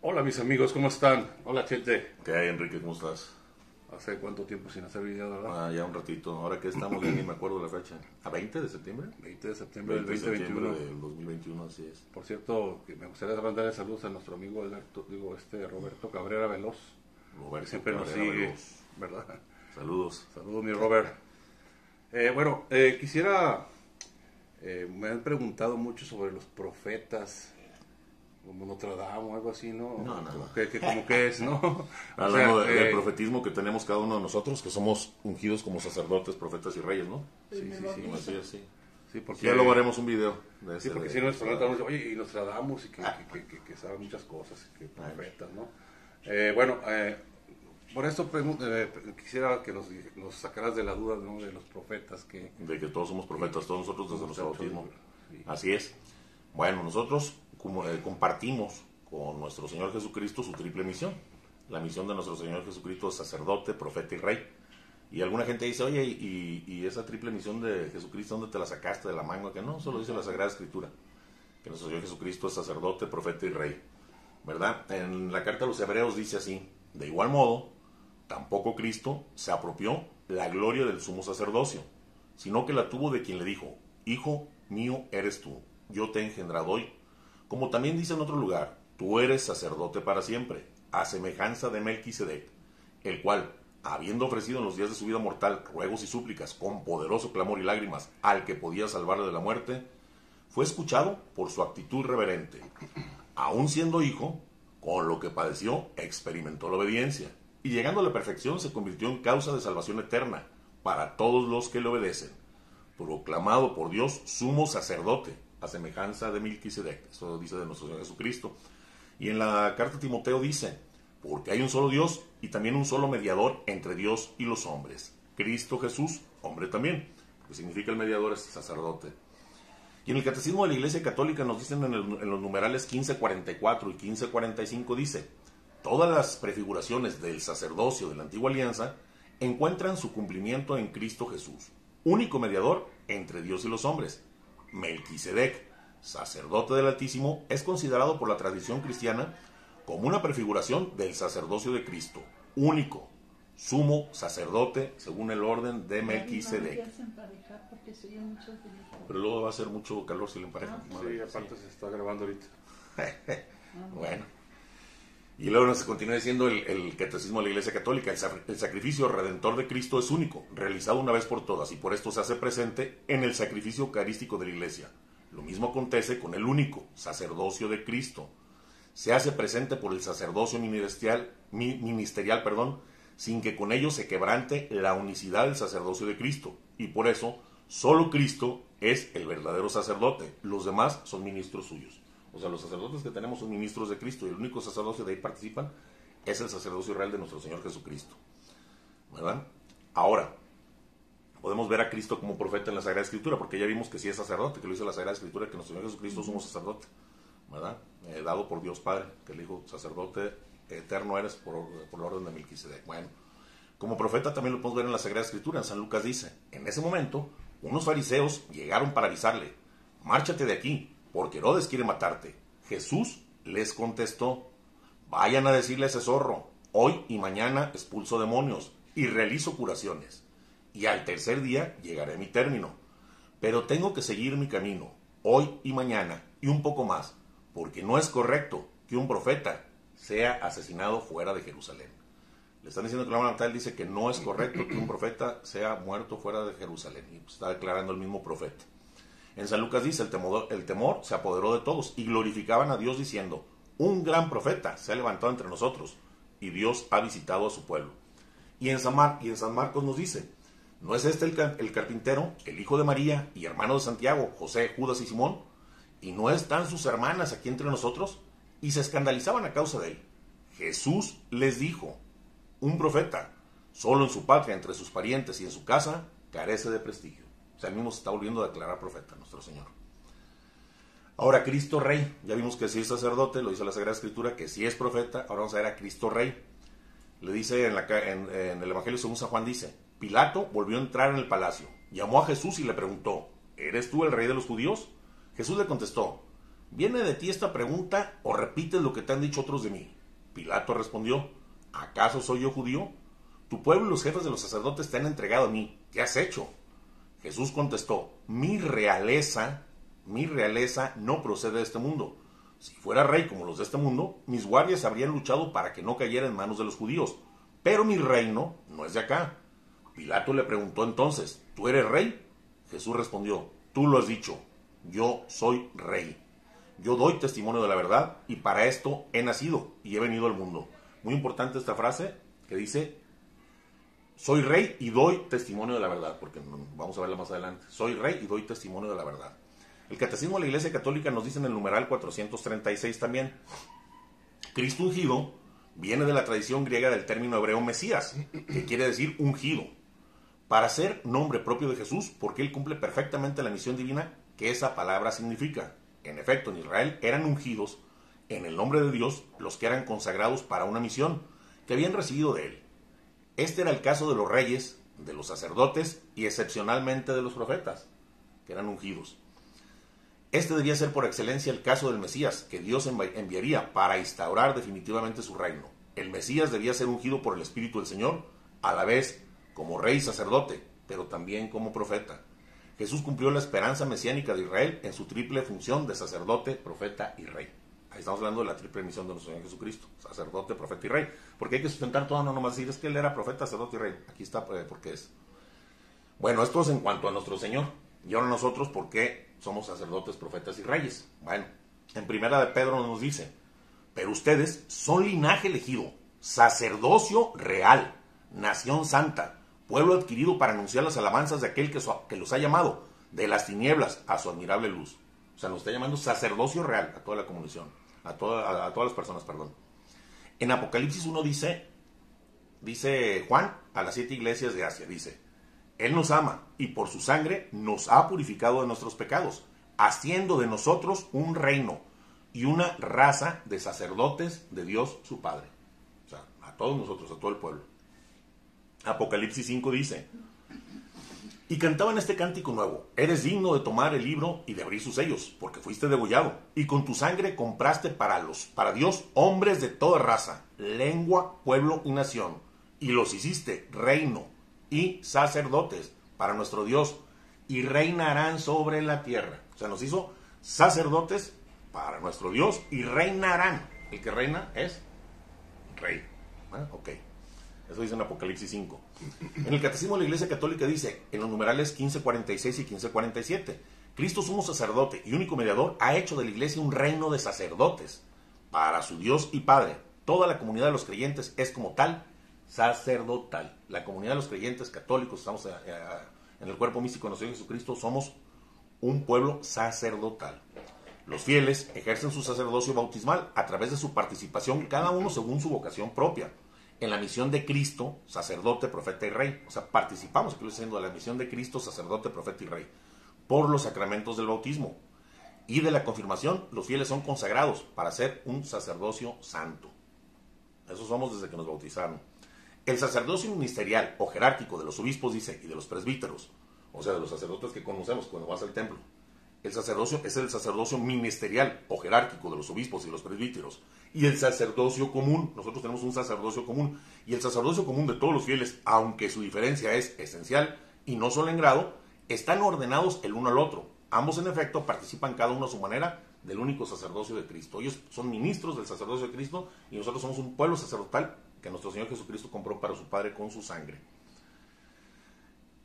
Hola mis amigos, ¿cómo están? Hola gente. ¿Qué hay, Enrique? ¿Cómo estás? Hace cuánto tiempo sin hacer video, ¿verdad? Ah, ya un ratito. Ahora que estamos, ya ni me acuerdo la fecha. ¿A 20 de septiembre? 20 de septiembre 20 del de septiembre 2021. del 2021, así es. Por cierto, que me gustaría mandarle saludos a nuestro amigo Alberto, digo, este Roberto Cabrera Veloz, que Roberto siempre nos Cabrera sigue, Veloz. ¿verdad? Saludos. Saludos mi Robert. Eh, bueno, eh, quisiera, eh, me han preguntado mucho sobre los profetas, como Notre Dame o algo así, ¿no? No, no, que, que como que es, ¿no? Hablando sea, de- del eh, profetismo que tenemos cada uno de nosotros, que somos ungidos como sacerdotes, profetas y reyes, ¿no? Sí, sí, sí, sí. sí, porque Ya luego haremos un video de Sí, porque de- si no nos preguntamos, oye, y Nostradamus, y que, que, que, que, que sabe muchas cosas, y que profetas, ¿no? Eh, bueno, eh, por eso eh, quisiera que nos, nos sacaras de la duda, ¿no? De los profetas que... de que todos somos profetas, todos nosotros desde nuestro bautismo. Sí. Así es. Bueno, nosotros eh, compartimos con nuestro Señor Jesucristo su triple misión. La misión de nuestro Señor Jesucristo es sacerdote, profeta y rey. Y alguna gente dice, oye, ¿y, y esa triple misión de Jesucristo dónde te la sacaste de la manga? Que no, solo dice la Sagrada Escritura. Que nuestro Señor Jesucristo es sacerdote, profeta y rey. ¿Verdad? En la carta a los hebreos dice así, de igual modo, tampoco Cristo se apropió la gloria del sumo sacerdocio, sino que la tuvo de quien le dijo, Hijo mío eres tú, yo te he engendrado hoy. Como también dice en otro lugar, tú eres sacerdote para siempre, a semejanza de Melquisedec, el cual, habiendo ofrecido en los días de su vida mortal ruegos y súplicas con poderoso clamor y lágrimas al que podía salvarle de la muerte, fue escuchado por su actitud reverente. Aún siendo hijo, con lo que padeció, experimentó la obediencia, y llegando a la perfección se convirtió en causa de salvación eterna para todos los que le obedecen, proclamado por Dios sumo sacerdote, a semejanza de Melquisedec. Eso dice de nuestro Señor Jesucristo. Y en la carta a Timoteo dice, porque hay un solo Dios y también un solo mediador entre Dios y los hombres, Cristo Jesús, hombre también, que significa el mediador es sacerdote. Y en el Catecismo de la Iglesia Católica nos dicen en, el- en los numerales 1544 y 1545 dice, todas las prefiguraciones del sacerdocio de la antigua alianza encuentran su cumplimiento en Cristo Jesús, único mediador entre Dios y los hombres. Melquisedec, sacerdote del Altísimo, es considerado por la tradición cristiana como una prefiguración del sacerdocio de Cristo, único, sumo sacerdote según el orden de Melquisedec. Pero luego va a ser mucho calor si le emparejan. Sí, aparte se está grabando ahorita. Bueno. Y luego nos continúa diciendo el, el catecismo de la Iglesia Católica, el, sa- el sacrificio redentor de Cristo es único, realizado una vez por todas, y por esto se hace presente en el sacrificio eucarístico de la Iglesia. Lo mismo acontece con el único sacerdocio de Cristo. Se hace presente por el sacerdocio ministerial, mi- ministerial perdón, sin que con ello se quebrante la unicidad del sacerdocio de Cristo. Y por eso, solo Cristo es el verdadero sacerdote. Los demás son ministros suyos. O sea, los sacerdotes que tenemos son ministros de Cristo y el único sacerdocio de ahí participan es el sacerdocio real de nuestro Señor Jesucristo. ¿Verdad? Ahora, podemos ver a Cristo como profeta en la Sagrada Escritura, porque ya vimos que sí es sacerdote, que lo dice la Sagrada Escritura, que nuestro Señor Jesucristo somos sacerdote, ¿verdad? Eh, dado por Dios Padre, que le dijo, sacerdote eterno eres por, por la orden de Melquisedec. Bueno, como profeta también lo podemos ver en la Sagrada Escritura, en San Lucas dice, en ese momento, unos fariseos llegaron para avisarle, márchate de aquí, porque Herodes quiere matarte. Jesús les contestó, vayan a decirle a ese zorro, hoy y mañana expulso demonios y realizo curaciones, y al tercer día llegaré a mi término. Pero tengo que seguir mi camino, hoy y mañana, y un poco más, porque no es correcto que un profeta sea asesinado fuera de Jerusalén. Le están diciendo que la Natal dice que no es correcto que un profeta sea muerto fuera de Jerusalén. Y pues está declarando el mismo profeta. En San Lucas dice, el temor, se apoderó de todos y glorificaban a Dios diciendo, un gran profeta se ha levantado entre nosotros y Dios ha visitado a su pueblo. Y en San, Marcos nos dice, ¿no es este el, el carpintero, el hijo de María y hermano de Santiago, José, Judas y Simón? ¿Y no están sus hermanas aquí entre nosotros? Y se escandalizaban a causa de él. Jesús les dijo, un profeta, solo en su patria, entre sus parientes y en su casa, carece de prestigio. O sea, él mismo se está volviendo a declarar profeta, nuestro Señor. Ahora, Cristo Rey, ya vimos que sí es sacerdote, lo dice la Sagrada Escritura, que sí es profeta, ahora vamos a ver a Cristo Rey. Le dice en, en el Evangelio según San Juan, dice, Pilato volvió a entrar en el palacio, llamó a Jesús y le preguntó, ¿eres tú el rey de los judíos? Jesús le contestó, ¿viene de ti esta pregunta o repites lo que te han dicho otros de mí? Pilato respondió, ¿acaso soy yo judío? Tu pueblo y los jefes de los sacerdotes te han entregado a mí. ¿Qué has hecho? Jesús contestó, mi realeza, mi realeza no procede de este mundo. Si fuera rey como los de este mundo, mis guardias habrían luchado para que no cayera en manos de los judíos. Pero mi reino no es de acá. Pilato le preguntó entonces, ¿tú eres rey? Jesús respondió, tú lo has dicho, yo soy rey. Yo doy testimonio de la verdad y para esto he nacido y he venido al mundo. Muy importante esta frase que dice, soy rey y doy testimonio de la verdad, porque vamos a verla más adelante. Soy rey y doy testimonio de la verdad. El Catecismo de la Iglesia Católica nos dice en el numeral 436 también, Cristo ungido viene de la tradición griega del término hebreo Mesías, que quiere decir ungido, para ser nombre propio de Jesús, porque él cumple perfectamente la misión divina que esa palabra significa. En efecto, en Israel eran ungidos en el nombre de Dios los que eran consagrados para una misión que habían recibido de él. Este era el caso de los reyes, de los sacerdotes y excepcionalmente de los profetas, que eran ungidos. Este debía ser por excelencia el caso del Mesías, que Dios enviaría para instaurar definitivamente su reino. El Mesías debía ser ungido por el Espíritu del Señor, a la vez como rey y sacerdote, pero también como profeta. Jesús cumplió la esperanza mesiánica de Israel en su triple función de sacerdote, profeta y rey. Estamos hablando de la triple misión de nuestro Señor Jesucristo, sacerdote, profeta y rey. Porque hay que sustentar todo, no nomás decir, es que él era profeta, sacerdote y rey. Aquí está eh, porque es. Bueno, esto es en cuanto a nuestro Señor. Y ahora nosotros, ¿por qué somos sacerdotes, profetas y reyes? Bueno, en primera de Pedro nos dice, pero ustedes son linaje elegido, sacerdocio real, nación santa, pueblo adquirido para anunciar las alabanzas de aquel que, que los ha llamado de las tinieblas a su admirable luz. O sea, nos está llamando sacerdocio real a toda la comunión, a, a, todas las personas, perdón. En Apocalipsis 1 dice, dice Juan a las siete iglesias de Asia, dice, Él nos ama y por su sangre nos ha purificado de nuestros pecados, haciendo de nosotros un reino y una raza de sacerdotes de Dios su Padre. O sea, a todos nosotros, a todo el pueblo. Apocalipsis 5 dice, y cantaban este cántico nuevo. Eres digno de tomar el libro y de abrir sus sellos, porque fuiste degollado. Y con tu sangre compraste para, los, para Dios hombres de toda raza, lengua, pueblo y nación. Y los hiciste reino y sacerdotes para nuestro Dios. Y reinarán sobre la tierra. O sea, nos hizo sacerdotes para nuestro Dios y reinarán. El que reina es rey. ¿Ah? Ok. Eso dice en Apocalipsis 5. En el Catecismo de la Iglesia Católica dice, en los numerales 1546 y 1547, Cristo sumo sacerdote y único mediador ha hecho de la Iglesia un reino de sacerdotes para su Dios y Padre. Toda la comunidad de los creyentes es como tal sacerdotal. La comunidad de los creyentes católicos, estamos eh, eh, en el cuerpo místico de nuestro Señor Jesucristo, somos un pueblo sacerdotal. Los fieles ejercen su sacerdocio bautismal a través de su participación, cada uno según su vocación propia en la misión de Cristo, sacerdote, profeta y rey. O sea, participamos, aquí diciendo, de la misión de Cristo, sacerdote, profeta y rey, por los sacramentos del bautismo. Y de la confirmación, los fieles son consagrados para ser un sacerdocio santo. Eso somos desde que nos bautizaron. El sacerdocio ministerial o jerárquico de los obispos, dice, y de los presbíteros, o sea, de los sacerdotes que conocemos cuando vas al templo. El sacerdocio es el sacerdocio ministerial o jerárquico de los obispos y los presbíteros y el sacerdocio común. Nosotros tenemos un sacerdocio común. Y el sacerdocio común de todos los fieles, aunque su diferencia es esencial y no solo en grado, están ordenados el uno al otro. Ambos, en efecto, participan cada uno a su manera del único sacerdocio de Cristo. Ellos son ministros del sacerdocio de Cristo y nosotros somos un pueblo sacerdotal que nuestro Señor Jesucristo compró para su Padre con su sangre.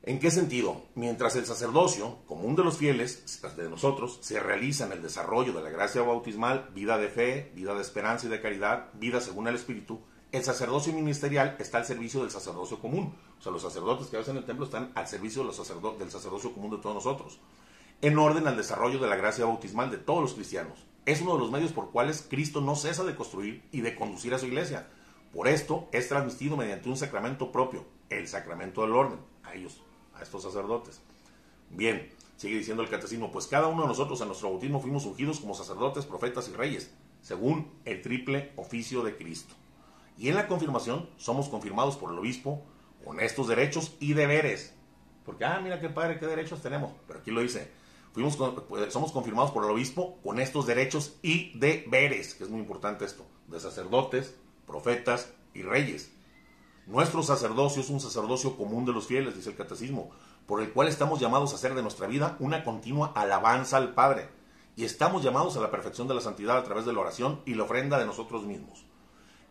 ¿En qué sentido? Mientras el sacerdocio común de los fieles, de nosotros, se realiza en el desarrollo de la gracia bautismal, vida de fe, vida de esperanza y de caridad, vida según el Espíritu, el sacerdocio ministerial está al servicio del sacerdocio común. O sea, los sacerdotes que hacen el templo están al servicio del sacerdocio común de todos nosotros, en orden al desarrollo de la gracia bautismal de todos los cristianos. Es uno de los medios por cuales Cristo no cesa de construir y de conducir a su iglesia. Por esto es transmitido mediante un sacramento propio, el sacramento del orden, a ellos a estos sacerdotes. Bien, sigue diciendo el catecismo, pues cada uno de nosotros en nuestro bautismo fuimos ungidos como sacerdotes, profetas y reyes, según el triple oficio de Cristo. Y en la confirmación somos confirmados por el obispo con estos derechos y deberes. Porque, ah, mira qué padre, qué derechos tenemos. Pero aquí lo dice, fuimos pues, somos confirmados por el obispo con estos derechos y deberes, que es muy importante esto, de sacerdotes, profetas y reyes. Nuestro sacerdocio es un sacerdocio común de los fieles, dice el catecismo, por el cual estamos llamados a hacer de nuestra vida una continua alabanza al Padre. Y estamos llamados a la perfección de la santidad a través de la oración y la ofrenda de nosotros mismos.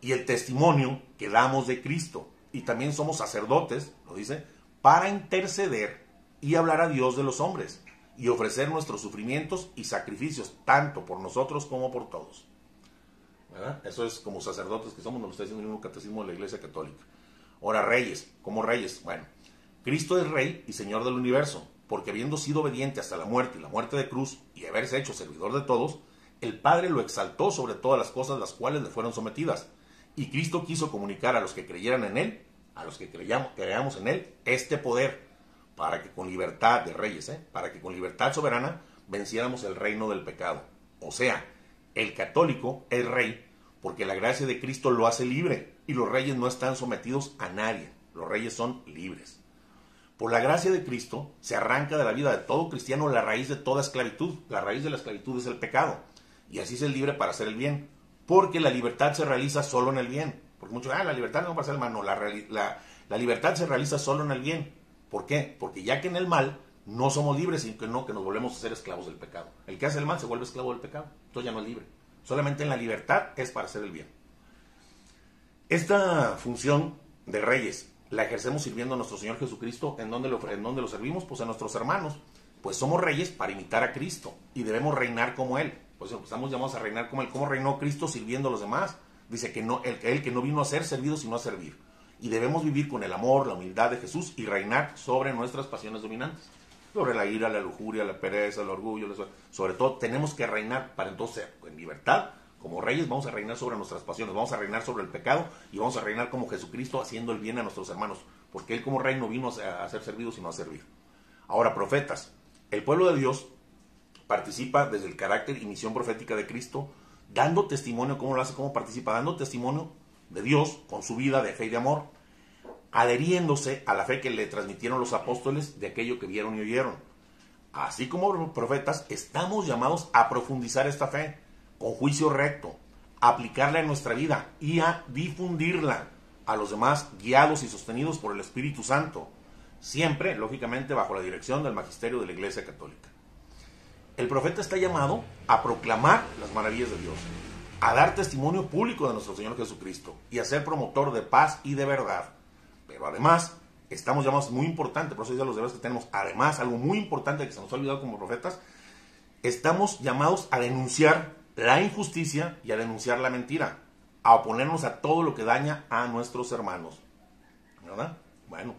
Y el testimonio que damos de Cristo. Y también somos sacerdotes, lo dice, para interceder y hablar a Dios de los hombres y ofrecer nuestros sufrimientos y sacrificios, tanto por nosotros como por todos. Eso es como sacerdotes que somos, nos lo está diciendo el mismo catecismo de la Iglesia Católica. Ahora, reyes, como reyes, bueno, Cristo es rey y señor del universo, porque habiendo sido obediente hasta la muerte y la muerte de cruz y haberse hecho servidor de todos, el Padre lo exaltó sobre todas las cosas las cuales le fueron sometidas. Y Cristo quiso comunicar a los que creyeran en Él, a los que creyamos, creamos en Él, este poder, para que con libertad de reyes, ¿eh? para que con libertad soberana venciéramos el reino del pecado. O sea, el católico es rey porque la gracia de Cristo lo hace libre y los reyes no están sometidos a nadie, los reyes son libres. Por la gracia de Cristo se arranca de la vida de todo cristiano la raíz de toda esclavitud. La raíz de la esclavitud es el pecado. Y así es el libre para hacer el bien. Porque la libertad se realiza solo en el bien. Porque muchos, ah, la libertad no para hacer el mal. No, la, la libertad se realiza solo en el bien. ¿Por qué? Porque ya que en el mal no somos libres, sino que no, que nos volvemos a ser esclavos del pecado. El que hace el mal se vuelve esclavo del pecado. Entonces ya no es libre. Solamente en la libertad es para hacer el bien. Esta función de reyes la ejercemos sirviendo a nuestro Señor Jesucristo. ¿En dónde, lo, ¿En dónde lo servimos? Pues a nuestros hermanos. Pues somos reyes para imitar a Cristo y debemos reinar como Él. Pues estamos llamados a reinar como Él. ¿Cómo reinó Cristo sirviendo a los demás? Dice que no, el que no vino a ser servido, sino a servir. Y debemos vivir con el amor, la humildad de Jesús y reinar sobre nuestras pasiones dominantes. Sobre la ira, la lujuria, la pereza, el orgullo. Sobre todo tenemos que reinar para entonces en libertad como reyes vamos a reinar sobre nuestras pasiones, vamos a reinar sobre el pecado y vamos a reinar como Jesucristo haciendo el bien a nuestros hermanos, porque Él como rey no vino a ser servido sino a servir. Ahora, profetas. El pueblo de Dios participa desde el carácter y misión profética de Cristo, dando testimonio, ¿cómo lo hace? ¿Cómo participa? Dando testimonio de Dios con su vida de fe y de amor, adheriéndose a la fe que le transmitieron los apóstoles de aquello que vieron y oyeron. Así como profetas, estamos llamados a profundizar esta fe con juicio recto, aplicarla en nuestra vida y a difundirla a los demás guiados y sostenidos por el Espíritu Santo, siempre, lógicamente, bajo la dirección del magisterio de la Iglesia Católica. El profeta está llamado a proclamar las maravillas de Dios, a dar testimonio público de nuestro Señor Jesucristo y a ser promotor de paz y de verdad. Pero además, estamos llamados, muy importante, por eso ya los deberes que tenemos, además, algo muy importante que se nos ha olvidado como profetas, estamos llamados a denunciar la injusticia y a denunciar la mentira, a oponernos a todo lo que daña a nuestros hermanos. ¿Verdad? Bueno,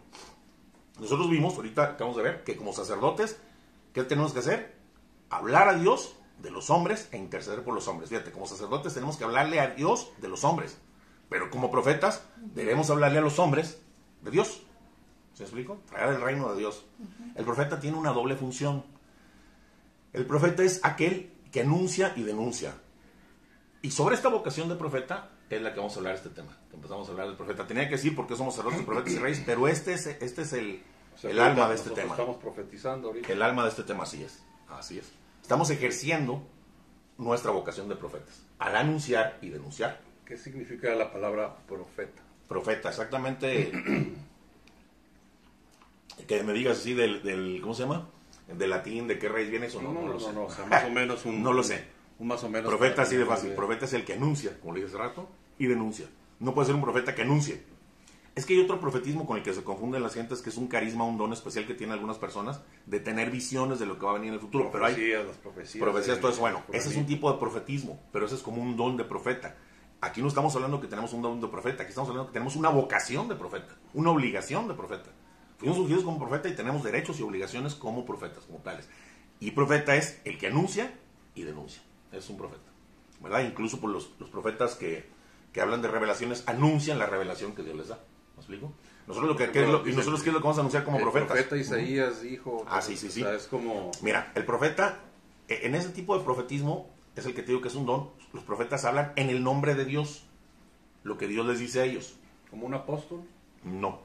nosotros vimos, ahorita acabamos de ver, que como sacerdotes, ¿qué tenemos que hacer? Hablar a Dios de los hombres e interceder por los hombres. Fíjate, como sacerdotes tenemos que hablarle a Dios de los hombres, pero como profetas debemos hablarle a los hombres de Dios. ¿Se explico? Traer el reino de Dios. El profeta tiene una doble función. El profeta es aquel que anuncia y denuncia. Y sobre esta vocación de profeta es la que vamos a hablar este tema. Que empezamos a hablar del profeta. Tenía que decir porque somos sacerdotes, profetas y reyes, pero este es, este es el, el alma de este tema. Estamos profetizando ahorita. El alma de este tema, así es. Así es. Estamos ejerciendo nuestra vocación de profetas, al anunciar y denunciar. ¿Qué significa la palabra profeta? Profeta, exactamente. que me digas así del, del ¿cómo se llama? De latín, de qué raíz viene eso, no, no, no, lo sé. No, más o menos un, no lo sé. Un más o menos. Profeta así de fácil. Profeta es el que anuncia, como le dije hace rato, y denuncia. No puede ser un profeta que anuncie. Es que hay otro profetismo con el que se confunden las gentes, que es un carisma, un don especial que tienen algunas personas de tener visiones de lo que va a venir en el futuro. pero hay las profecías. Profecías, todo eso. Bueno, ese es un tipo de profetismo, pero ese es como un don de profeta. Aquí no estamos hablando que tenemos un don de profeta, aquí estamos hablando que tenemos una vocación de profeta, una obligación de profeta. Fuimos ungidos como profeta y tenemos derechos y obligaciones como profetas, como tales. Y profeta es el que anuncia y denuncia. Es un profeta. ¿Verdad? Incluso por los, los profetas que, que, hablan de revelaciones anuncian la revelación que Dios les da. ¿Me explico? Nosotros lo que, es lo, y nosotros qué es lo que vamos a anunciar como profetas. El profeta Isaías dijo. Ah, sí, sí, sí. O sea, es como. Mira, el profeta, e, en ese tipo de profetismo, es el que te digo que es un don. Los profetas hablan en el nombre de Dios, lo que Dios les dice a ellos. ¿Como un apóstol? No.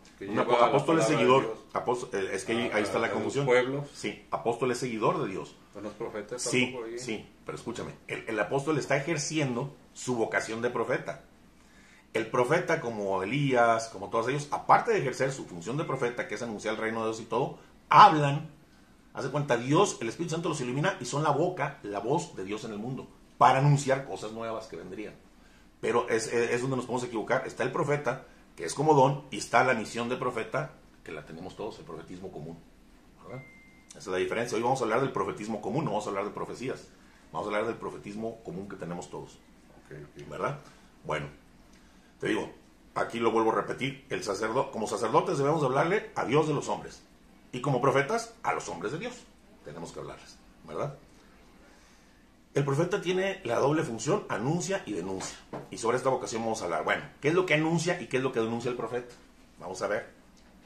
apóstol es seguidor. Eh, es que ahí, está la confusión. Pueblos. Sí, apóstol es seguidor de Dios. ¿No es profeta? Sí, sí, pero escúchame. el apóstol está ejerciendo su vocación de profeta. El profeta, como Elías, como todos ellos, aparte de ejercer su función de profeta, que es anunciar el reino de Dios y todo, hablan, hace cuenta, Dios, el Espíritu Santo los ilumina y son la boca, la voz de Dios en el mundo, para anunciar cosas nuevas que vendrían. Pero es, donde nos podemos equivocar. Está el profeta, que es como don, y está la misión de profeta, que la tenemos todos, el profetismo común. Esa es la diferencia. Hoy vamos a hablar del profetismo común, no vamos a hablar de profecías. Vamos a hablar del profetismo común que tenemos todos. ¿Verdad? Bueno, te digo, aquí lo vuelvo a repetir, el sacerdote, como sacerdotes debemos hablarle a Dios de los hombres. Y como profetas, a los hombres de Dios. Tenemos que hablarles, ¿verdad? El profeta tiene la doble función, anuncia y denuncia. Y sobre esta vocación vamos a hablar. Bueno, ¿qué es lo que anuncia y qué es lo que denuncia el profeta? Vamos a ver.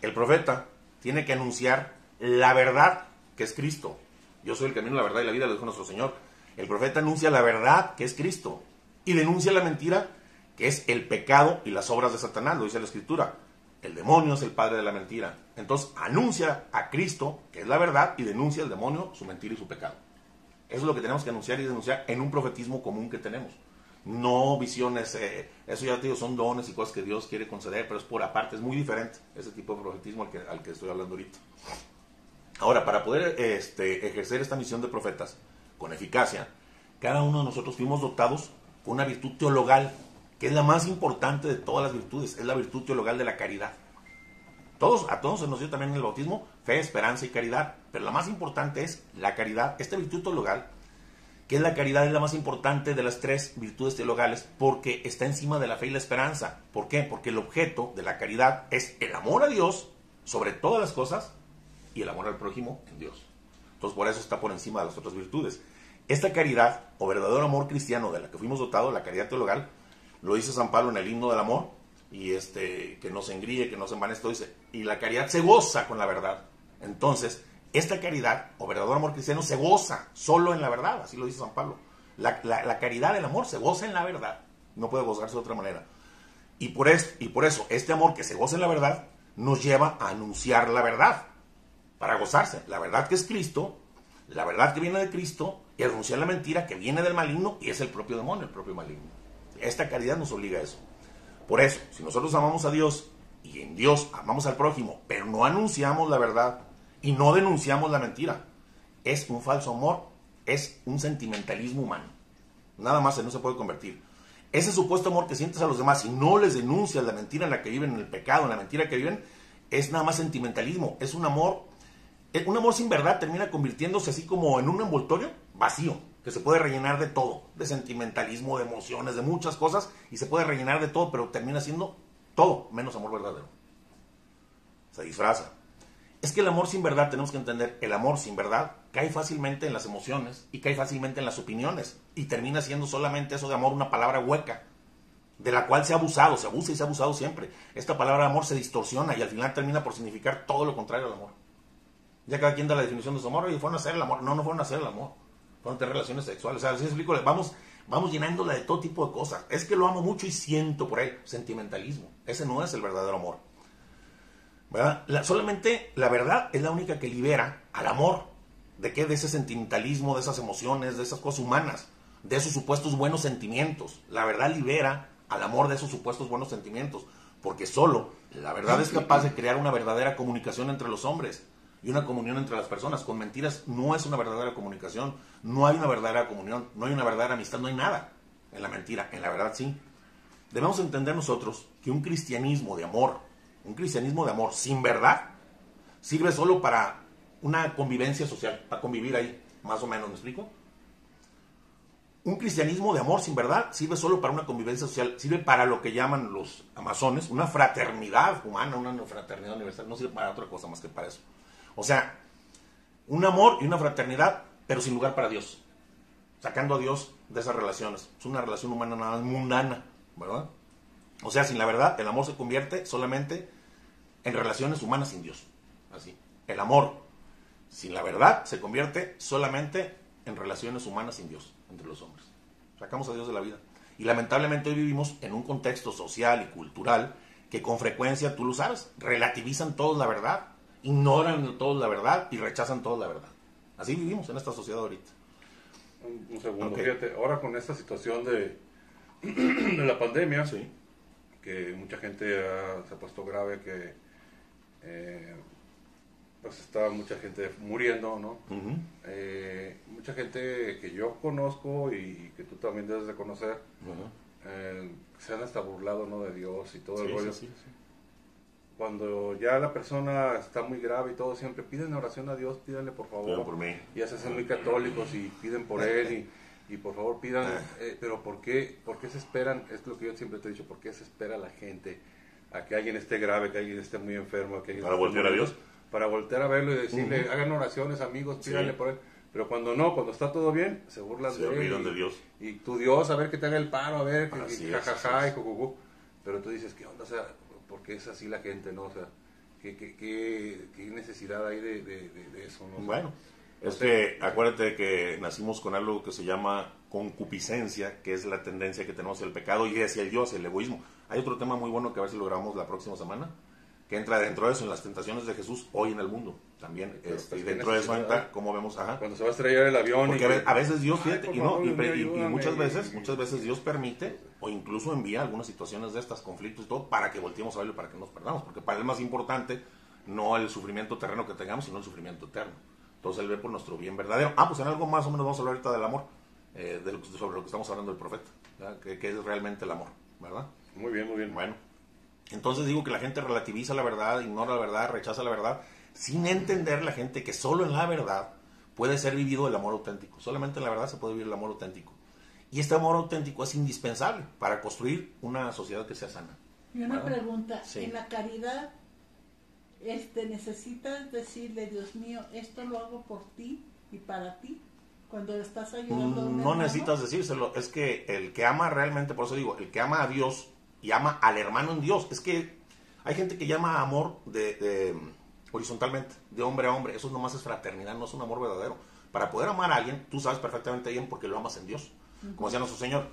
El profeta tiene que anunciar la verdad, que es Cristo. Yo soy el camino, la verdad y la vida, lo dijo nuestro Señor. El profeta anuncia la verdad, que es Cristo. Y denuncia la mentira, que es el pecado y las obras de Satanás, lo dice la Escritura. El demonio es el padre de la mentira. Entonces anuncia a Cristo, que es la verdad, y denuncia al demonio su mentira y su pecado. Eso es lo que tenemos que anunciar y denunciar en un profetismo común que tenemos. No visiones, eh, eso ya te digo, son dones y cosas que Dios quiere conceder, pero es por aparte, es muy diferente ese tipo de profetismo al que, al que estoy hablando ahorita. Ahora, para poder este, ejercer esta misión de profetas con eficacia, cada uno de nosotros fuimos dotados con una virtud teologal que es la más importante de todas las virtudes, es la virtud teologal de la caridad. Todos, a todos se nos dio también en el bautismo fe, esperanza y caridad, pero la más importante es la caridad. Esta virtud teologal, que es la caridad, es la más importante de las tres virtudes teologales porque está encima de la fe y la esperanza. ¿Por qué? Porque el objeto de la caridad es el amor a Dios sobre todas las cosas y el amor al prójimo en Dios. Entonces por eso está por encima de las otras virtudes. Esta caridad o verdadero amor cristiano de la que fuimos dotados, la caridad teologal, lo dice San Pablo en el himno del amor, y este, que no se engríe, que no se envanezca, dice, y la caridad se goza con la verdad. Entonces, esta caridad o verdadero amor cristiano se goza solo en la verdad, así lo dice San Pablo. La, caridad del amor se goza en la verdad, no puede gozarse de otra manera. Y por, y por eso, este amor que se goza en la verdad nos lleva a anunciar la verdad, para gozarse. La verdad que es Cristo, la verdad que viene de Cristo, y anunciar la mentira que viene del maligno y es el propio demonio, el propio maligno. Esta caridad nos obliga a eso. Por eso, si nosotros amamos a Dios y en Dios amamos al prójimo, pero no anunciamos la verdad y no denunciamos la mentira, es un falso amor, es un sentimentalismo humano. Nada más no se puede convertir. Ese supuesto amor que sientes a los demás y no les denuncias la mentira en la que viven, en el pecado, en la mentira que viven, es nada más sentimentalismo. Es un amor, eh, un amor sin verdad termina convirtiéndose así como en un envoltorio vacío que se puede rellenar de todo, de sentimentalismo, de emociones, de muchas cosas, y se puede rellenar de todo, pero termina siendo todo menos amor verdadero. Se disfraza. Es que el amor sin verdad, tenemos que entender, el amor sin verdad cae fácilmente en las emociones y cae fácilmente en las opiniones, y termina siendo solamente eso de amor una palabra hueca, de la cual se ha abusado, se abusa y se ha abusado siempre. Esta palabra amor se distorsiona y al final termina por significar todo lo contrario al amor. Ya cada quien da la definición de su amor, y fueron a hacer el amor. No, no fueron a hacer el amor fueron tener relaciones sexuales. O sea, si explico, vamos, vamos llenándola de todo tipo de cosas. Es que lo amo mucho y siento por él. Sentimentalismo. Ese no es el verdadero amor. ¿Verdad? solamente la verdad es la única que libera al amor. ¿De qué? De ese sentimentalismo, de esas emociones, de esas cosas humanas, de esos supuestos buenos sentimientos. La verdad libera al amor de esos supuestos buenos sentimientos. Porque solo la verdad es capaz de crear una verdadera comunicación entre los hombres y una comunión entre las personas. Con mentiras no es una verdadera comunicación, no hay una verdadera comunión, no hay una verdadera amistad, no hay nada en la mentira, en la verdad sí. Debemos entender nosotros que un cristianismo de amor, un cristianismo de amor sin verdad, sirve solo para una convivencia social, para convivir ahí, más o menos, ¿me explico? Un cristianismo de amor sin verdad sirve solo para una convivencia social, sirve para lo que llaman los amazones, una fraternidad humana, una fraternidad universal, no sirve para otra cosa más que para eso. O sea, un amor y una fraternidad, pero sin lugar para Dios. Sacando a Dios de esas relaciones. Es una relación humana nada más mundana, ¿verdad? O sea, sin la verdad, el amor se convierte solamente en relaciones humanas sin Dios. Así. El amor, sin la verdad, se convierte solamente en relaciones humanas sin Dios, entre los hombres. Sacamos a Dios de la vida. Y lamentablemente hoy vivimos en un contexto social y cultural que con frecuencia, tú lo sabes, relativizan todos la verdad, ignoran todos la verdad y rechazan todos la verdad. Así vivimos en esta sociedad ahorita. Un, segundo, fíjate, ahora con esta situación de, de la pandemia, sí. que mucha gente se ha puesto grave, que eh, pues está mucha gente muriendo, ¿no? Eh, mucha gente que yo conozco y que tú también debes de conocer, eh, se han hasta burlado, ¿no? De Dios y todo el rollo. Cuando ya la persona está muy grave y todo, siempre piden oración a Dios, pídanle por favor. por mí. Ya se hacen muy católicos y piden por él y, por favor pidan, ah. eh, pero ¿por qué, ¿por qué se esperan? Es lo que yo siempre te he dicho, ¿por qué se espera la gente a que alguien esté grave, que alguien esté muy enfermo? que ¿Para voltear a Dios? para voltear a verlo y decirle, hagan oraciones, amigos, pídanle por él. Pero cuando no, cuando está todo bien, se burlan de él. de Dios. Y tu Dios, a ver que te haga el paro, a ver, que, jajaja, y cucucú. Pero tú dices, ¿qué onda? O sea, ¿por qué es así la gente, no? O sea, ¿qué, qué, qué, necesidad hay de, de, eso, no? Bueno, es que acuérdate que nacimos con algo que se llama concupiscencia, que es la tendencia que tenemos el pecado y hacia el Dios, el egoísmo. Hay otro tema muy bueno que a ver si lo grabamos la próxima semana, que entra dentro de eso, en las tentaciones de Jesús hoy en el mundo también. Este, pues, y dentro de eso entra, como vemos, ajá. Cuando se va a estrellar el avión. Porque a veces Dios, fíjate, y, no, y, muchas veces, muchas veces Dios permite o incluso envía algunas situaciones de estas, conflictos y todo, para que volteemos a verlo, para que nos perdamos. Porque para él es más importante no el sufrimiento terreno que tengamos, sino el sufrimiento eterno. Entonces él ve por nuestro bien verdadero. Ah, pues en algo más o menos vamos a hablar ahorita del amor, eh, de sobre lo que estamos hablando del profeta, que, que es realmente el amor, ¿verdad? Muy bien, muy bien. Bueno. Entonces digo que la gente relativiza la verdad, ignora la verdad, rechaza la verdad, sin entender la gente que solo en la verdad puede ser vivido el amor auténtico. Solamente en la verdad se puede vivir el amor auténtico. Y este amor auténtico es indispensable para construir una sociedad que sea sana. Y una pregunta, en la caridad, este, ¿necesitas decirle, Dios mío, esto lo hago por ti y para ti? Cuando estás ayudando a un No necesitas decírselo, es que el que ama realmente, por eso digo, el que ama a Dios y ama al hermano en Dios. Es que hay gente que llama amor de, horizontalmente, de hombre a hombre. Eso nomás es fraternidad, no es un amor verdadero. Para poder amar a alguien, tú sabes perfectamente bien porque lo amas en Dios. Como decía nuestro Señor,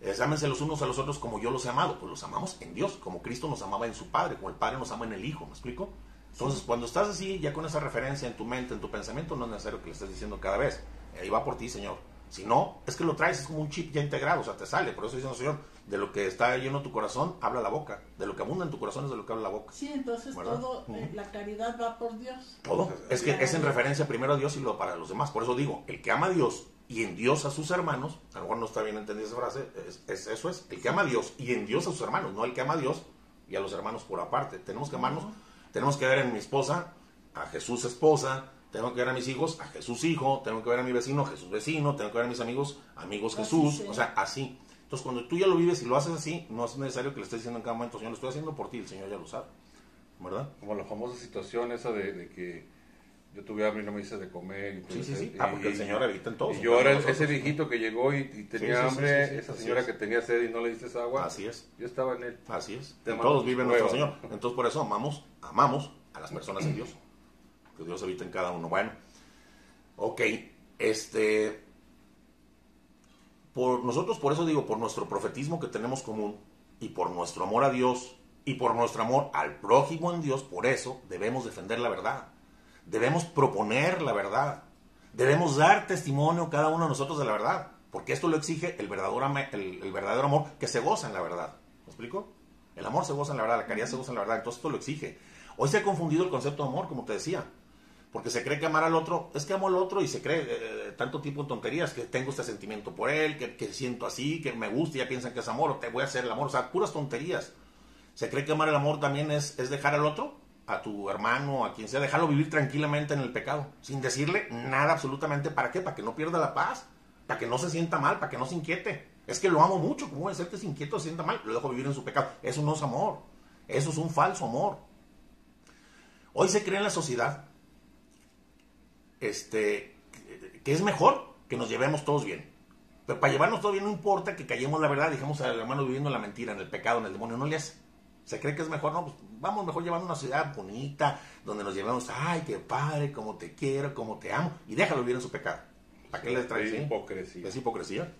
eh, los unos a los otros como yo los he amado. Pues los amamos en Dios, como Cristo nos amaba en su Padre, como el Padre nos ama en el Hijo. ¿Me explico? Entonces, cuando estás así, ya con esa referencia en tu mente, en tu pensamiento, no es necesario que le estés diciendo cada vez. Ahí va por ti, Señor. Si no, es que lo traes, es como un chip ya integrado, o sea, te sale. Por eso dice el Señor, de lo que está lleno tu corazón, habla la boca. De lo que abunda en tu corazón es de lo que habla la boca. Sí, entonces todo, eh, la caridad va por Dios. Todo. Es que es en referencia primero a Dios y luego para los demás. Por eso digo, el que ama a Dios y en Dios a sus hermanos, a lo mejor no está bien entendida esa frase, es, eso es, el que ama a Dios y en Dios a sus hermanos, no el que ama a Dios y a los hermanos por aparte. Tenemos que amarnos, tenemos que ver en mi esposa, a Jesús esposa, tengo que ver a mis hijos, a Jesús hijo, tengo que ver a mi vecino, Jesús vecino, tengo que ver a mis amigos, amigos Jesús, o sea, así. Entonces, cuando tú ya lo vives y lo haces así, no es necesario que le estés diciendo en cada momento, Señor, lo estoy haciendo por ti, el Señor ya lo sabe. ¿Verdad? Como la famosa situación esa de, que yo tuve hambre y no me hice de comer. Y sí, sí, sí. Ah, porque el Señor habita en todos. Y yo era ese viejito que llegó y, tenía hambre, esa señora que tenía sed y no le diste agua. Así es. Yo estaba en él. Así es. todos viven nuestro Señor. Entonces, por eso amamos, amamos a las personas en Dios. Que Dios habita en cada uno. Bueno, ok. Este, por nosotros, por eso digo, por nuestro profetismo que tenemos común y por nuestro amor a Dios y por nuestro amor al prójimo en Dios, por eso debemos defender la verdad. Debemos proponer la verdad. Debemos dar testimonio cada uno de nosotros de la verdad. Porque esto lo exige el verdadero, el, verdadero amor que se goza en la verdad. ¿Me explico? El amor se goza en la verdad, la caridad se goza en la verdad. Entonces esto lo exige. Hoy se ha confundido el concepto de amor, como te decía porque se cree que amar al otro, es que amo al otro y se cree eh, tanto tipo de tonterías, que tengo este sentimiento por él, que, siento así, que me gusta y ya piensan que es amor, o te voy a hacer el amor, o sea, puras tonterías. Se cree que amar el amor también es, es dejar al otro, a tu hermano, a quien sea, dejarlo vivir tranquilamente en el pecado, sin decirle nada absolutamente, ¿para qué? Para que no pierda la paz, para que no se sienta mal, para que no se inquiete. Es que lo amo mucho, ¿cómo puede ser que se inquieto se sienta mal? Lo dejo vivir en su pecado. Eso no es amor, eso es un falso amor. Hoy se cree en la sociedad este, que es mejor que nos llevemos todos bien. Pero para llevarnos todo bien no importa que callemos la verdad, dejemos al hermano viviendo la mentira, en el pecado, en el demonio, no le hace. Se cree que es mejor, no, pues vamos mejor llevando una ciudad bonita, donde nos llevemos, ay, qué padre, como te quiero, como te amo, y déjalo vivir en su pecado. ¿Para qué le traes? Es hipocresía. Es hipocresía.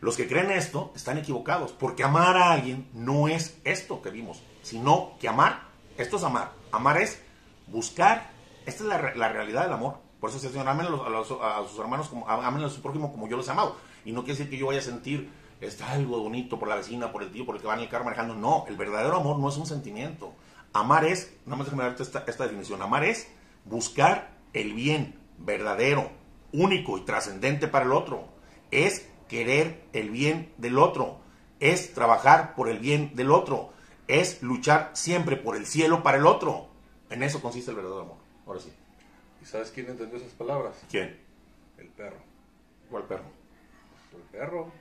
Los que creen esto están equivocados, porque amar a alguien no es esto que vimos, sino que amar, esto es amar. Amar es buscar, esta es la, la realidad del amor. Por eso se amen a, sus hermanos, como, a su prójimo como yo los he amado. Y no quiere decir que yo vaya a sentir está algo bonito por la vecina, por el tío, por el que va en el carro manejando. No, el verdadero amor no es un sentimiento. Amar es, nada más déjame darte esta, esta definición, amar es buscar el bien verdadero, único y trascendente para el otro. Es querer el bien del otro. Es trabajar por el bien del otro. Es luchar siempre por el cielo para el otro. En eso consiste el verdadero amor. Ahora sí. ¿Y sabes quién entendió esas palabras? ¿Quién? El perro. ¿Cuál perro? El perro.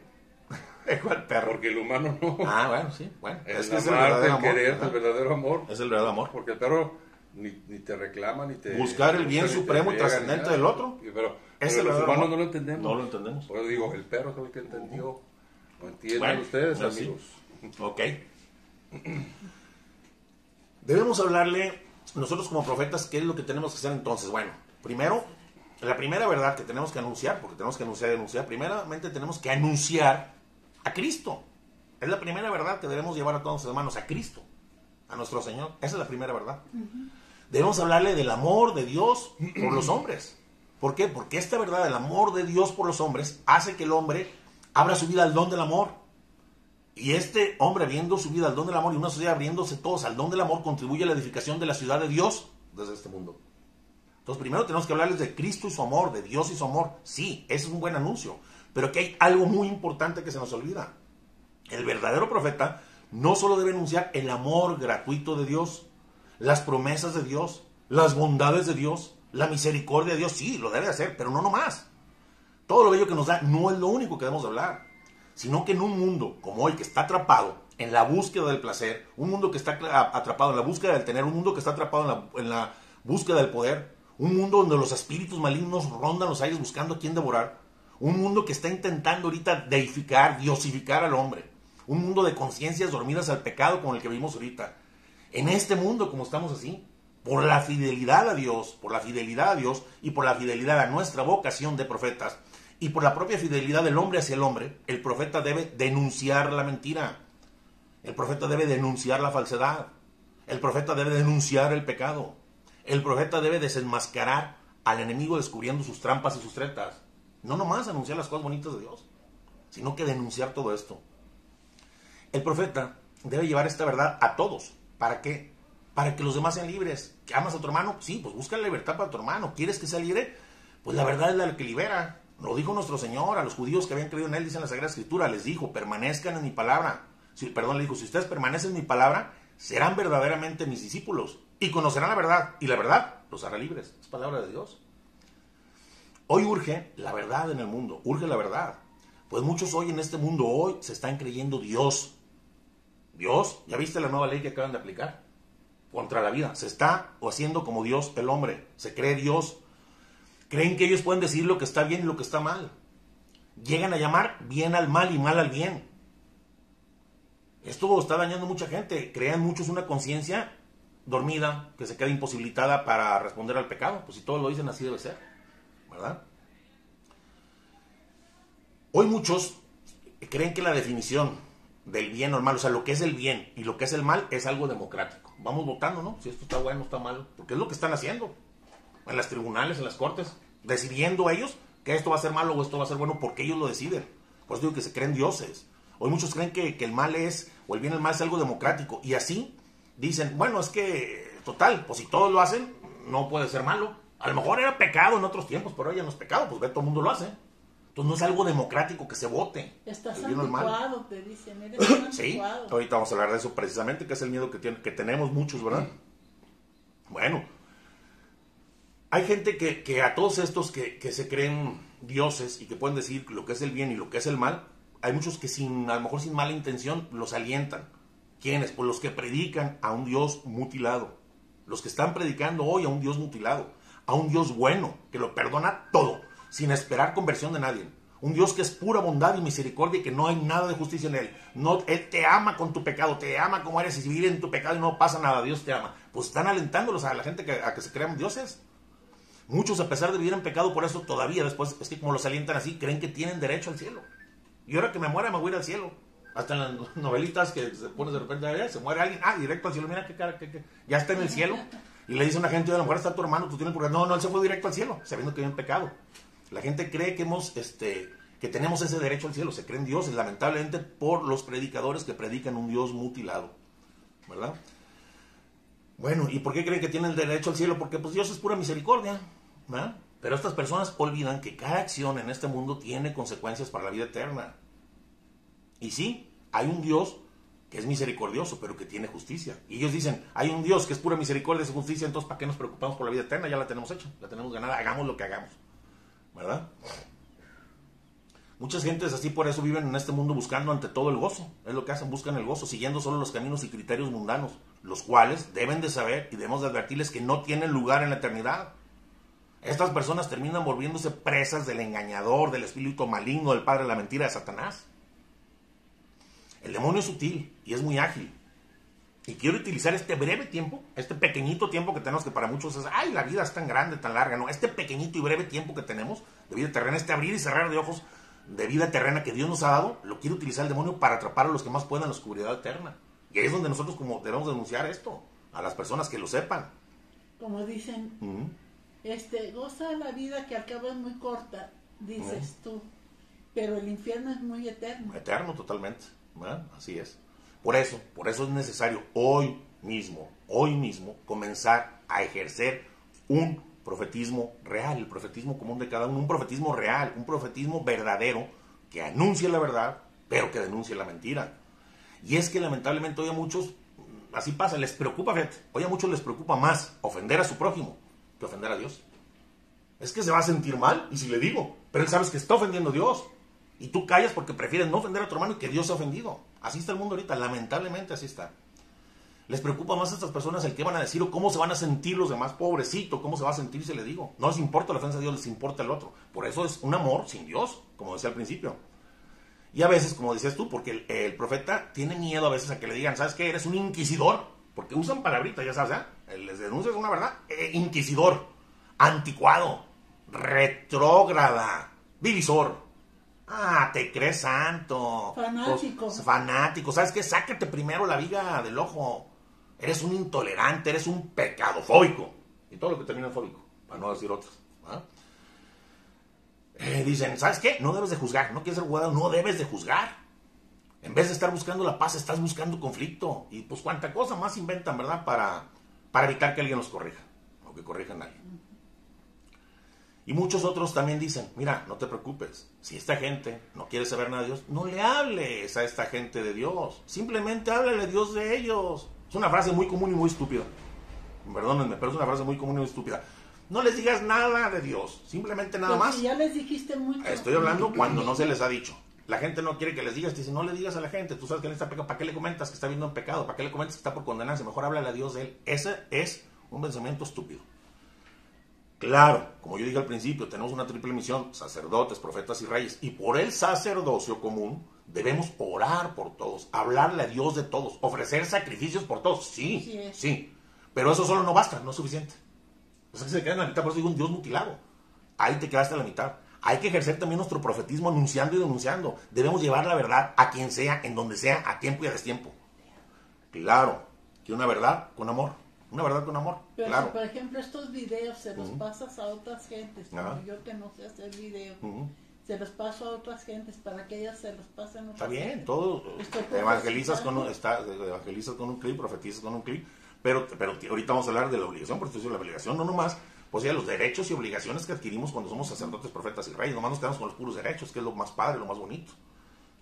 ¿Cuál perro? Porque el humano no. Ah, bueno, sí. Bueno, es, que es el verdadero amor. Querer, el verdadero amor. Es el verdadero amor. Porque el perro ni, ni te reclama, ni te... Buscar el bien supremo y trascendente del otro. Pero, pero los humanos no lo entendemos. No lo entendemos. Por eso digo, el perro es el que entendió. ¿Lo entienden ustedes, amigos? Ok. Debemos hablarle, nosotros como profetas, ¿qué es lo que tenemos que hacer entonces? Bueno, primero, la primera verdad que tenemos que anunciar, porque tenemos que anunciar y anunciar, primeramente tenemos que anunciar a Cristo. Es la primera verdad que debemos llevar a todos nuestros hermanos, a Cristo, a nuestro Señor. Esa es la primera verdad. Debemos hablarle del amor de Dios por los hombres. ¿Por qué? Porque esta verdad del amor de Dios por los hombres hace que el hombre abra su vida al don del amor. Y este hombre abriendo su vida al don del amor y una sociedad abriéndose todos al don del amor contribuye a la edificación de la ciudad de Dios desde este mundo. Entonces primero tenemos que hablarles de Cristo y su amor, de Dios y su amor. Sí, ese es un buen anuncio. Pero que hay algo muy importante que se nos olvida. El verdadero profeta no solo debe anunciar el amor gratuito de Dios, las promesas de Dios, las bondades de Dios, la misericordia de Dios, sí, lo debe hacer, pero no nomás. Todo lo bello que nos da no es lo único que debemos hablar, sino que en un mundo como hoy que está atrapado en la búsqueda del placer, un mundo que está atrapado en la búsqueda del tener, un mundo que está atrapado en la, búsqueda del poder, un mundo donde los espíritus malignos rondan los aires buscando a quién devorar, un mundo que está intentando ahorita deificar, diosificar al hombre. Un mundo de conciencias dormidas al pecado como el que vimos ahorita. En este mundo como estamos así, por la fidelidad a Dios, por la fidelidad a Dios y por la fidelidad a nuestra vocación de profetas y por la propia fidelidad del hombre hacia el hombre, el profeta debe denunciar la mentira. El profeta debe denunciar la falsedad. El profeta debe denunciar el pecado. El profeta debe desenmascarar al enemigo descubriendo sus trampas y sus tretas. No nomás anunciar las cosas bonitas de Dios, sino que denunciar todo esto. El profeta debe llevar esta verdad a todos. ¿Para qué? Para que los demás sean libres. ¿Que amas a tu hermano? Sí, pues busca la libertad para tu hermano. ¿Quieres que sea libre? Pues la verdad es la que libera. Lo dijo nuestro Señor a los judíos que habían creído en Él, dice en la Sagrada Escritura, les dijo, permanezcan en mi palabra. Si, perdón, le dijo, si ustedes permanecen en mi palabra, serán verdaderamente mis discípulos y conocerán la verdad. Y la verdad los hará libres. Es palabra de Dios. Hoy urge la verdad en el mundo, urge la verdad. Pues muchos hoy en este mundo, hoy se están creyendo Dios. Dios, ¿ya viste la nueva ley que acaban de aplicar? Contra la vida. Se está haciendo como Dios el hombre. Se cree Dios. Creen que ellos pueden decir lo que está bien y lo que está mal. Llegan a llamar bien al mal y mal al bien. Esto está dañando a mucha gente. Crean muchos una conciencia dormida que se queda imposibilitada para responder al pecado. Pues si todos lo dicen así debe ser. ¿verdad? Hoy muchos creen que la definición del bien normal, o sea, lo que es el bien y lo que es el mal es algo democrático. Vamos votando, ¿no? Si esto está bueno, está malo, porque es lo que están haciendo en las tribunales, en las cortes, decidiendo ellos que esto va a ser malo o esto va a ser bueno porque ellos lo deciden. Por eso digo que se creen dioses. Hoy muchos creen que, que el mal es, o el bien y el mal es algo democrático. Y así dicen, bueno, es que, total, pues si todos lo hacen, no puede ser malo. A lo mejor era pecado en otros tiempos, pero hoy ya no es pecado, pues ve, todo el mundo lo hace. Entonces no es algo democrático que se vote. Estás anticuado, te dicen, eres Sí, ahorita vamos a hablar de eso precisamente, que es el miedo que, tiene, que tenemos muchos, ¿verdad? Bueno, hay gente que, a todos estos que, que, se creen dioses y que pueden decir lo que es el bien y lo que es el mal, hay muchos que sin, a lo mejor sin mala intención, los alientan. ¿Quiénes? Pues los que predican a un Dios mutilado. Los que están predicando hoy a un Dios mutilado a un Dios bueno, que lo perdona todo, sin esperar conversión de nadie. Un Dios que es pura bondad y misericordia y que no hay nada de justicia en él. No, él te ama con tu pecado, te ama como eres y si vive en tu pecado y no pasa nada, Dios te ama. Pues están alentándolos a la gente que, a que se crean dioses. Muchos, a pesar de vivir en pecado, por eso todavía después, es que como los alientan así, creen que tienen derecho al cielo. Y ahora que me muera me voy a ir al cielo. Hasta en las novelitas que se pone de repente, se muere alguien, ah, directo al cielo, mira qué cara, qué, ya está en el cielo. Y le dice a una gente, a lo mejor está tu hermano, tú tienes por No, no, él se fue directo al cielo, sabiendo que había un pecado. La gente cree que hemos, este, que tenemos ese derecho al cielo, se creen dioses, lamentablemente por los predicadores que predican un Dios mutilado, ¿verdad? Bueno, ¿y por qué creen que tienen derecho al cielo? Porque pues Dios es pura misericordia, Pero estas personas olvidan que cada acción en este mundo tiene consecuencias para la vida eterna. Y sí, hay un Dios que es misericordioso, pero que tiene justicia. Y ellos dicen, hay un Dios que es pura misericordia y justicia, entonces ¿para qué nos preocupamos por la vida eterna? Ya la tenemos hecha, la tenemos ganada, hagamos lo que hagamos. ¿Verdad? Muchas gentes así por eso viven en este mundo buscando ante todo el gozo. Es lo que hacen, buscan el gozo, siguiendo solo los caminos y criterios mundanos, los cuales deben de saber y debemos de advertirles que no tienen lugar en la eternidad. Estas personas terminan volviéndose presas del engañador, del espíritu maligno, del padre de la mentira de Satanás. El demonio es sutil y es muy ágil. Y quiero utilizar este breve tiempo, este pequeñito tiempo que tenemos, que para muchos es, ay, la vida es tan grande, tan larga. No, este pequeñito y breve tiempo que tenemos de vida terrena, este abrir y cerrar de ojos de vida terrena que Dios nos ha dado, lo quiere utilizar el demonio para atrapar a los que más puedan en la oscuridad eterna. Y ahí es donde nosotros como debemos denunciar esto, a las personas que lo sepan. Como dicen, este, goza la vida que al cabo es muy corta, dices tú, pero el infierno es muy eterno. Eterno totalmente. Así es. Por eso, por eso es necesario hoy mismo, hoy mismo, comenzar a ejercer un profetismo real, el profetismo común de cada uno, un profetismo real, un profetismo verdadero que anuncie la verdad, pero que denuncie la mentira. Y es que lamentablemente hoy a muchos, así pasa, les preocupa, fíjate, hoy a muchos les preocupa más ofender a su prójimo que ofender a Dios. Es que se va a sentir mal, y si le digo, pero él sabes que está ofendiendo a Dios. Y tú callas porque prefieres no ofender a tu hermano y que Dios se ha ofendido. Así está el mundo ahorita, lamentablemente así está. Les preocupa más a estas personas el qué van a decir o cómo se van a sentir los demás, pobrecito, cómo se va a sentir si le digo. No les importa la ofensa de Dios, les importa el otro. Por eso es un amor sin Dios, como decía al principio. Y a veces, como decías tú, porque el, profeta tiene miedo a veces a que le digan, ¿sabes qué? Eres un inquisidor. Porque usan palabritas, ya sabes, ¿eh? Les denuncias una verdad. Eh, inquisidor, anticuado, retrógrada, divisor. Ah, te crees santo. Fanático. Pues, fanático. ¿Sabes qué? Sácate primero la viga del ojo. Eres un intolerante, eres un pecado fóbico. Y todo lo que termina en fóbico, para no decir otros. Eh, dicen, ¿sabes qué? No debes de juzgar. No quieres ser jugado, no debes de juzgar. En vez de estar buscando la paz, estás buscando conflicto. Y pues cuánta cosa más inventan, ¿verdad? Para, para evitar que alguien los corrija. O que corrijan a alguien. Y muchos otros también dicen, mira, no te preocupes, si esta gente no quiere saber nada de Dios, no le hables a esta gente de Dios, simplemente háblale a Dios de ellos. Es una frase muy común y muy estúpida. Perdónenme, pero es una frase muy común y muy estúpida. No les digas nada de Dios, simplemente nada más. Ya les dijiste mucho. Estoy hablando cuando no se les ha dicho. La gente no quiere que les digas, te dice, no le digas a la gente, tú sabes que él está pecado, ¿para qué le comentas que está viendo un pecado? ¿Para qué le comentas que está por condenarse? Mejor háblale a Dios de él. Ese es un pensamiento estúpido. Claro, como yo dije al principio, tenemos una triple misión, sacerdotes, profetas y reyes, y por el sacerdocio común debemos orar por todos, hablarle a Dios de todos, ofrecer sacrificios por todos, sí, sí, pero eso solo no basta, no es suficiente. O sea, que se queda en la mitad, por eso digo un Dios mutilado. Ahí te quedaste en la mitad. Hay que ejercer también nuestro profetismo anunciando y denunciando. Debemos llevar la verdad a quien sea, en donde sea, a tiempo y a destiempo. Claro, que una verdad con amor. Una verdad con amor. Pero claro. si, por ejemplo, estos videos se los pasas a otras gentes, como yo que no sé hacer video, se los paso a otras gentes para que ellas se los pasen a otras Está bien, todo. Evangelizas con, un, está, evangelizas con un clip, profetizas con un clip. Pero, pero ahorita vamos a hablar de la obligación, porque la obligación no nomás, pues ya los derechos y obligaciones que adquirimos cuando somos sacerdotes, profetas y reyes. Nomás nos quedamos con los puros derechos, que es lo más padre, lo más bonito.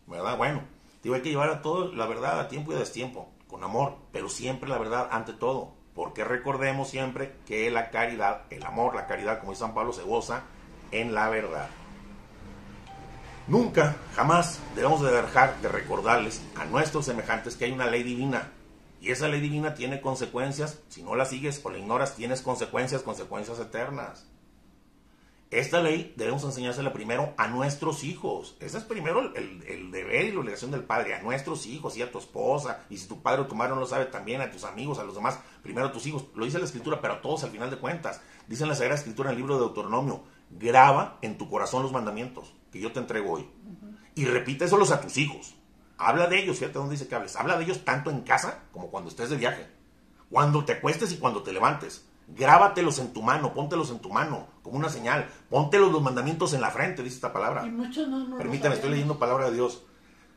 ¿Verdad? Bueno, digo, hay que llevar a todo la verdad a tiempo y a destiempo, con amor, pero siempre la verdad ante todo porque recordemos siempre que la caridad, el amor, la caridad, como dice San Pablo, se goza en la verdad. Nunca, jamás debemos de dejar de recordarles a nuestros semejantes que hay una ley divina. Y esa ley divina tiene consecuencias. Si no la sigues o la ignoras, tienes consecuencias, consecuencias eternas. Esta ley debemos enseñársela primero a nuestros hijos. Ese es primero el, deber y la obligación del padre, a nuestros hijos y a tu esposa. Y si tu padre o tu madre no lo sabe, también a tus amigos, a los demás. Primero a tus hijos. Lo dice la escritura, pero a todos al final de cuentas. Dice en la Sagrada Escritura en el libro de Deuteronomio, graba en tu corazón los mandamientos que yo te entrego hoy. Y repíteselos a tus hijos. Habla de ellos, fíjate dónde dice que hables. Habla de ellos tanto en casa como cuando estés de viaje. Cuando te acuestes y cuando te levantes. Grábatelos en tu mano, póntelos en tu mano, como una señal. Póntelos los mandamientos en la frente, dice esta palabra. Y no, no Permítame, estoy leyendo palabra de Dios.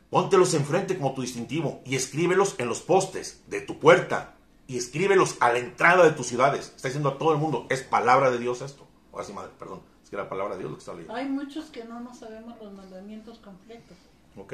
Póntelos enfrente como tu distintivo y escríbelos en los postes de tu puerta y escríbelos a la entrada de tus ciudades. Está diciendo a todo el mundo, es palabra de Dios esto. Ahora sí, madre, perdón, es que era palabra de Dios lo que está leyendo. Hay muchos que no nos sabemos los mandamientos completos. Ok.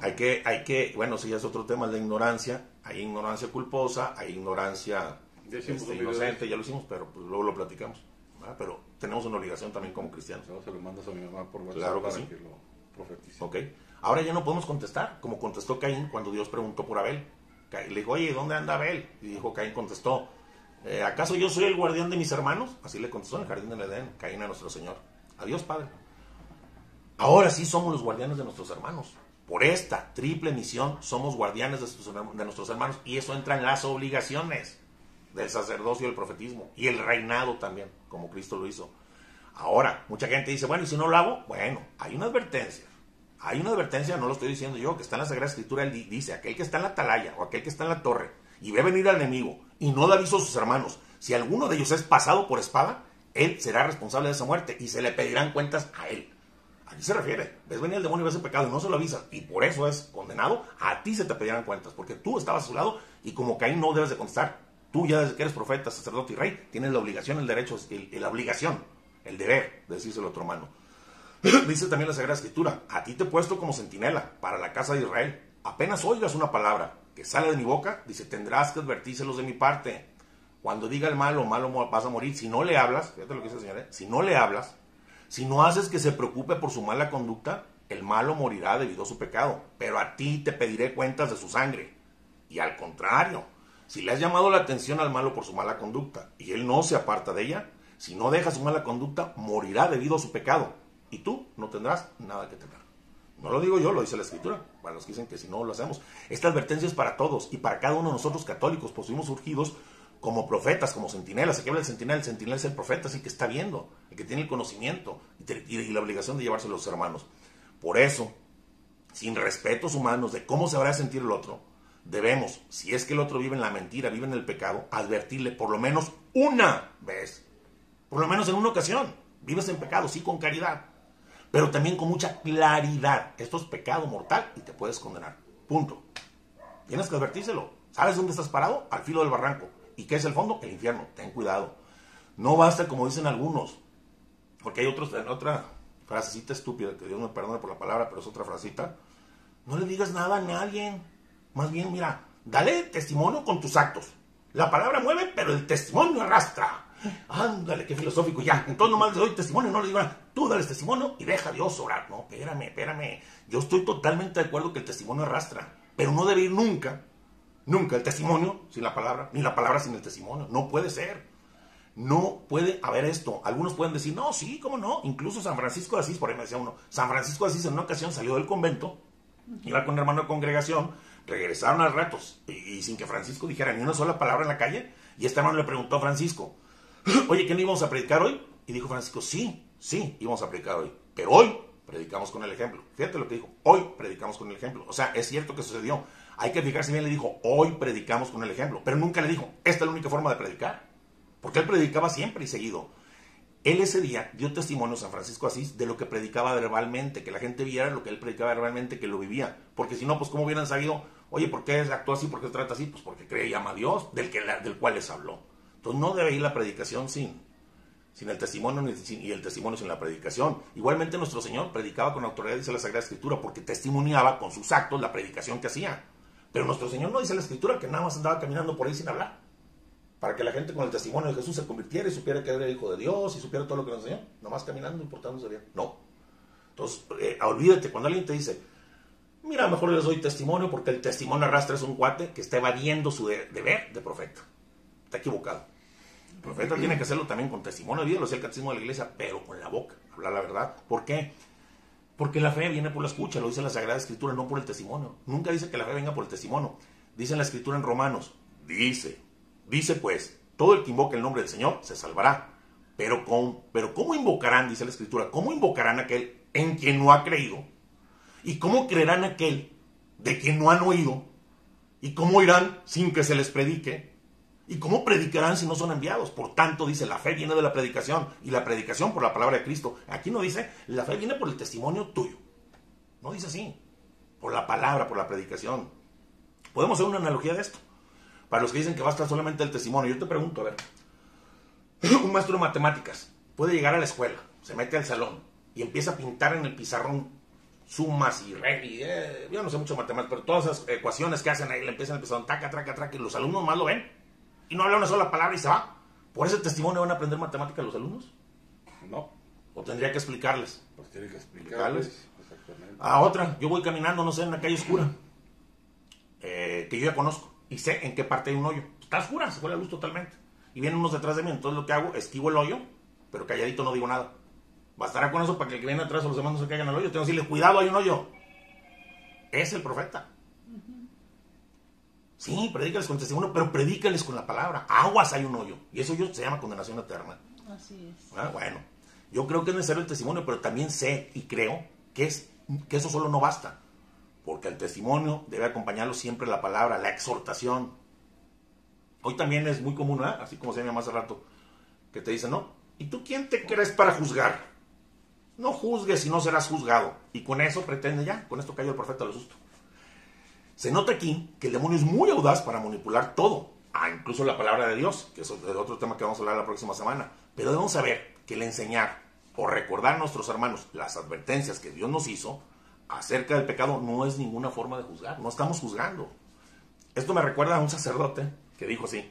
Hay que, hay que, bueno, si ya es otro tema, la ignorancia. Hay ignorancia culposa, hay ignorancia este, inocente, ya lo hicimos, pero pues, luego lo platicamos. ¿verdad? Pero tenemos una obligación también como cristianos. Luego se lo mandas a mi mamá por WhatsApp Claro que para sí. que lo profetice. Ok. Ahora ya no podemos contestar, como contestó Caín cuando Dios preguntó por Abel. Caín le dijo, oye, ¿dónde anda Abel? Y dijo, Caín contestó, "Eh, ¿acaso yo soy el guardián de mis hermanos? Así le contestó en el jardín del Edén, Caín a nuestro Señor. Adiós, Padre. Ahora sí somos los guardianes de nuestros hermanos. Por esta triple misión somos guardianes de, nuestros hermanos y eso entra en las obligaciones del sacerdocio y el profetismo y el reinado también, como Cristo lo hizo. Ahora, mucha gente dice, bueno, ¿y si no lo hago? Bueno, hay una advertencia. Hay una advertencia, no lo estoy diciendo yo, que está en la Sagrada Escritura, él di- dice, aquel que está en la atalaya o aquel que está en la torre y ve venir al enemigo y no da aviso a sus hermanos, si alguno de ellos es pasado por espada, él será responsable de esa muerte y se le pedirán cuentas a él. ¿A qué se refiere? Ves venir el demonio y ves el pecado y no se lo avisas y por eso es condenado, a ti se te pedirán cuentas, porque tú estabas a su lado y como Caín no debes de contestar. Tú ya desde que eres profeta, sacerdote y rey, tienes la obligación, el derecho, el- la obligación, el deber de decírselo a otro hermano. Dice también la Sagrada Escritura, a ti te he puesto como centinela para la casa de Israel. Apenas oigas una palabra que sale de mi boca, dice, tendrás que advertírselos de mi parte. Cuando diga el malo, malo vas a morir. Si no le hablas, fíjate lo que dice el Señor, ¿eh? si no le hablas, si no haces que se preocupe por su mala conducta, el malo morirá debido a su pecado. Pero a ti te pediré cuentas de su sangre. Y al contrario, si le has llamado la atención al malo por su mala conducta y él no se aparta de ella, si no deja su mala conducta, morirá debido a su pecado. Y tú no tendrás nada que temer. No lo digo yo, lo dice la Escritura. Para los que dicen que si no lo hacemos. Esta advertencia es para todos y para cada uno de nosotros católicos, pues fuimos surgidos como profetas, como centinelas. Aquí habla el centinela, el centinela es el profeta, así que está viendo, el que tiene el conocimiento y, la obligación de llevárselo a los hermanos. Por eso, sin respetos humanos de cómo se habrá de sentir el otro, debemos, si es que el otro vive en la mentira, vive en el pecado, advertirle por lo menos una vez. Por lo menos en una ocasión. Vives en pecado, sí, con caridad. Pero también con mucha claridad. Esto es pecado mortal y te puedes condenar. Punto. Tienes que advertírselo. ¿Sabes dónde estás parado? Al filo del barranco. ¿Y qué es el fondo? El infierno. Ten cuidado. No basta como dicen algunos. Porque hay otros, otra frasecita estúpida, que Dios me perdone por la palabra, pero es otra frasita. No le digas nada a nadie. Más bien, mira, dale testimonio con tus actos. La palabra mueve, pero el testimonio arrastra. Ándale, qué filosófico. Ya, entonces nomás le doy testimonio, no le digo nada. Tú dale testimonio y deja a Dios orar. No, espérame, espérame. Yo estoy totalmente de acuerdo que el testimonio arrastra. Pero no debe ir nunca, nunca el testimonio sin la palabra, ni la palabra sin el testimonio. No puede ser. No puede haber esto. Algunos pueden decir, no, sí, cómo no. Incluso San Francisco de Asís, por ahí me decía uno, San Francisco de Asís en una ocasión salió del convento, iba con un hermano de congregación, regresaron al ratos y, y sin que Francisco dijera ni una sola palabra en la calle. Y este hermano le preguntó a Francisco, oye, ¿qué no íbamos a predicar hoy? Y dijo Francisco, sí, sí, íbamos a predicar hoy. Pero hoy predicamos con el ejemplo. Fíjate lo que dijo, hoy predicamos con el ejemplo. O sea, es cierto que sucedió. Hay que fijarse bien, le dijo, hoy predicamos con el ejemplo. Pero nunca le dijo, esta es la única forma de predicar. Porque él predicaba siempre y seguido. Él ese día dio testimonio a San Francisco Asís de lo que predicaba verbalmente, que la gente viera lo que él predicaba verbalmente, que lo vivía. Porque si no, pues cómo hubieran sabido, oye, ¿por qué actuó así? ¿Por qué trata así? Pues porque cree y ama a Dios, del, que, del cual les habló. Entonces no debe ir la predicación sin, sin el testimonio y el testimonio sin la predicación. Igualmente nuestro Señor predicaba con autoridad, dice la Sagrada Escritura, porque testimoniaba con sus actos la predicación que hacía. Pero nuestro Señor no dice la Escritura que nada más andaba caminando por ahí sin hablar para que la gente con el testimonio de Jesús se convirtiera y supiera que era hijo de Dios y supiera todo lo que nos enseñó, nomás caminando y portándose bien. No. Entonces, eh, olvídate, cuando alguien te dice, mira, mejor les doy testimonio porque el testimonio arrastra es un cuate que está evadiendo su de- deber de profeta. Está equivocado. El profeta tiene que hacerlo también con testimonio de vida, lo hacía el catecismo de la iglesia, pero con la boca, hablar la verdad. ¿Por qué? Porque la fe viene por la escucha, lo dice la Sagrada Escritura, no por el testimonio. Nunca dice que la fe venga por el testimonio. Dice la Escritura en Romanos, dice, dice pues, todo el que invoque el nombre del Señor se salvará. Pero, con, pero ¿cómo invocarán, dice la Escritura, cómo invocarán aquel en quien no ha creído? ¿Y cómo creerán aquel de quien no han oído? ¿Y cómo irán sin que se les predique? ¿Y cómo predicarán si no son enviados? Por tanto, dice, la fe viene de la predicación y la predicación por la palabra de Cristo. Aquí no dice, la fe viene por el testimonio tuyo. No dice así, por la palabra, por la predicación. Podemos hacer una analogía de esto. Para los que dicen que basta solamente el testimonio, yo te pregunto, a ver, un maestro de matemáticas puede llegar a la escuela, se mete al salón y empieza a pintar en el pizarrón sumas y reglas, eh, yo no sé mucho de matemáticas, pero todas esas ecuaciones que hacen ahí le empiezan a empezar taca, traca, traca, y los alumnos más lo ven y no habla una sola palabra y se va. ¿Por ese testimonio van a aprender matemáticas los alumnos? No. ¿O tendría que explicarles? Pues tiene que explicarles. Exactamente. A otra, yo voy caminando, no sé, en la calle oscura, eh, que yo ya conozco, y sé en qué parte hay un hoyo. Está oscura, se fue la luz totalmente. Y vienen unos detrás de mí, entonces lo que hago, esquivo el hoyo, pero calladito no digo nada. Bastará con eso para que el que viene atrás o los demás no se caigan al hoyo. Tengo que decirle, cuidado, hay un hoyo. Es el profeta. Sí, predícales con testimonio, pero predícales con la palabra. Aguas hay un hoyo. Y eso yo se llama condenación eterna. Así es. Ah, bueno, yo creo que es necesario el testimonio, pero también sé y creo que, es, que eso solo no basta. Porque el testimonio debe acompañarlo siempre la palabra, la exhortación. Hoy también es muy común, ¿eh? así como se llama hace rato, que te dicen, ¿no? ¿Y tú quién te crees para juzgar? No juzgues y no serás juzgado. Y con eso pretende ya, con esto cayó el profeta lo susto. Se nota aquí que el demonio es muy audaz para manipular todo, ah, incluso la palabra de Dios, que es otro tema que vamos a hablar la próxima semana. Pero debemos saber que el enseñar o recordar a nuestros hermanos las advertencias que Dios nos hizo acerca del pecado no es ninguna forma de juzgar, no estamos juzgando. Esto me recuerda a un sacerdote que dijo así,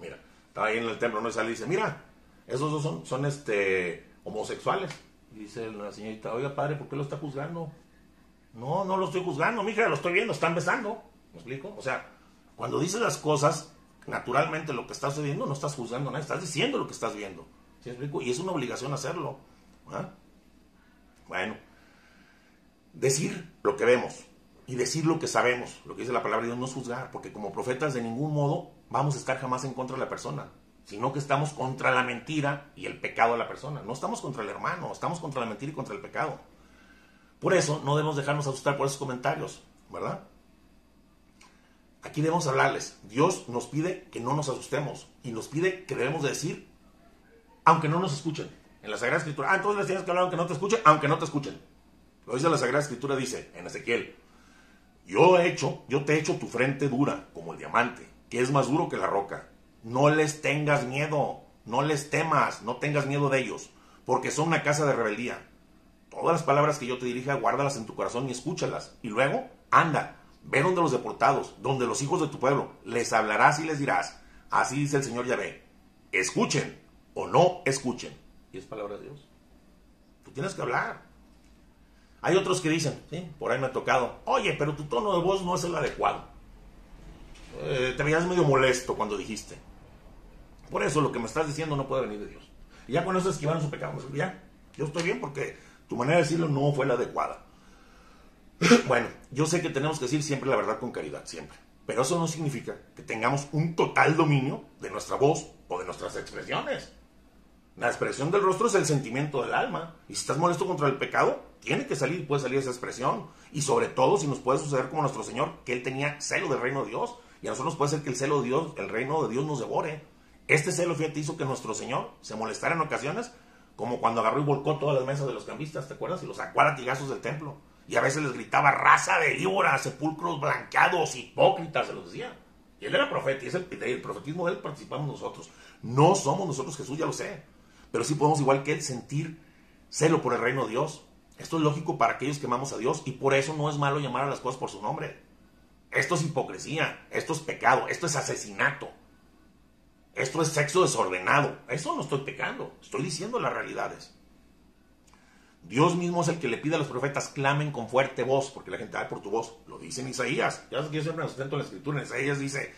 mira, estaba ahí en el templo, no sale y dice, mira, esos dos son, son este, homosexuales. Y dice la señorita, oiga padre, ¿por qué lo está juzgando? No, no lo estoy juzgando, mija, lo estoy viendo, están besando. ¿Me explico? O sea, cuando dices las cosas, naturalmente lo que está sucediendo, no estás juzgando nada, estás diciendo lo que estás viendo. ¿Sí me explico? Y es una obligación hacerlo. Bueno, decir lo que vemos y decir lo que sabemos, lo que dice la palabra de Dios, no es juzgar, porque como profetas de ningún modo vamos a estar jamás en contra de la persona, sino que estamos contra la mentira y el pecado de la persona. No estamos contra el hermano, estamos contra la mentira y contra el pecado. Por eso no debemos dejarnos asustar por esos comentarios, ¿verdad? Aquí debemos hablarles. Dios nos pide que no nos asustemos y nos pide que debemos decir, aunque no nos escuchen. En la Sagrada Escritura, ah, entonces les tienes que hablar aunque no te escuchen, aunque no te escuchen. Lo dice la Sagrada Escritura, dice en Ezequiel, yo he hecho, yo te he hecho tu frente dura como el diamante, que es más duro que la roca. No les tengas miedo, no les temas, no tengas miedo de ellos, porque son una casa de rebeldía. Todas las palabras que yo te dirija, guárdalas en tu corazón y escúchalas. Y luego, anda, ve donde los deportados, donde los hijos de tu pueblo, les hablarás y les dirás, así dice el Señor Yahvé, escuchen o no escuchen. Y es palabra de Dios. Tú tienes que hablar. Hay otros que dicen, sí, por ahí me ha tocado, oye, pero tu tono de voz no es el adecuado. Eh, te veías medio molesto cuando dijiste. Por eso lo que me estás diciendo no puede venir de Dios. Y ya con eso esquivaron su pecado. Ya, yo estoy bien porque tu manera de decirlo no fue la adecuada. bueno, yo sé que tenemos que decir siempre la verdad con caridad, siempre. Pero eso no significa que tengamos un total dominio de nuestra voz o de nuestras expresiones. La expresión del rostro es el sentimiento del alma. Y si estás molesto contra el pecado, tiene que salir, puede salir esa expresión. Y sobre todo si nos puede suceder como nuestro Señor, que Él tenía celo del reino de Dios. Y a nosotros puede ser que el celo de Dios, el reino de Dios nos devore. Este celo, fíjate, hizo que nuestro Señor se molestara en ocasiones, como cuando agarró y volcó todas las mesas de los cambistas, ¿te acuerdas? Y los sacó a latigazos del templo. Y a veces les gritaba raza de víboras, sepulcros blanqueados, hipócritas, se los decía. Y él era profeta, y es el, el profetismo de él participamos nosotros. No somos nosotros Jesús, ya lo sé. Pero sí podemos, igual que él, sentir celo por el reino de Dios. Esto es lógico para aquellos que amamos a Dios y por eso no es malo llamar a las cosas por su nombre. Esto es hipocresía, esto es pecado, esto es asesinato, esto es sexo desordenado. Eso no estoy pecando, estoy diciendo las realidades. Dios mismo es el que le pide a los profetas clamen con fuerte voz, porque la gente, va por tu voz, lo dice en Isaías. Ya sabes que yo siempre me sustento en la escritura. En Isaías dice,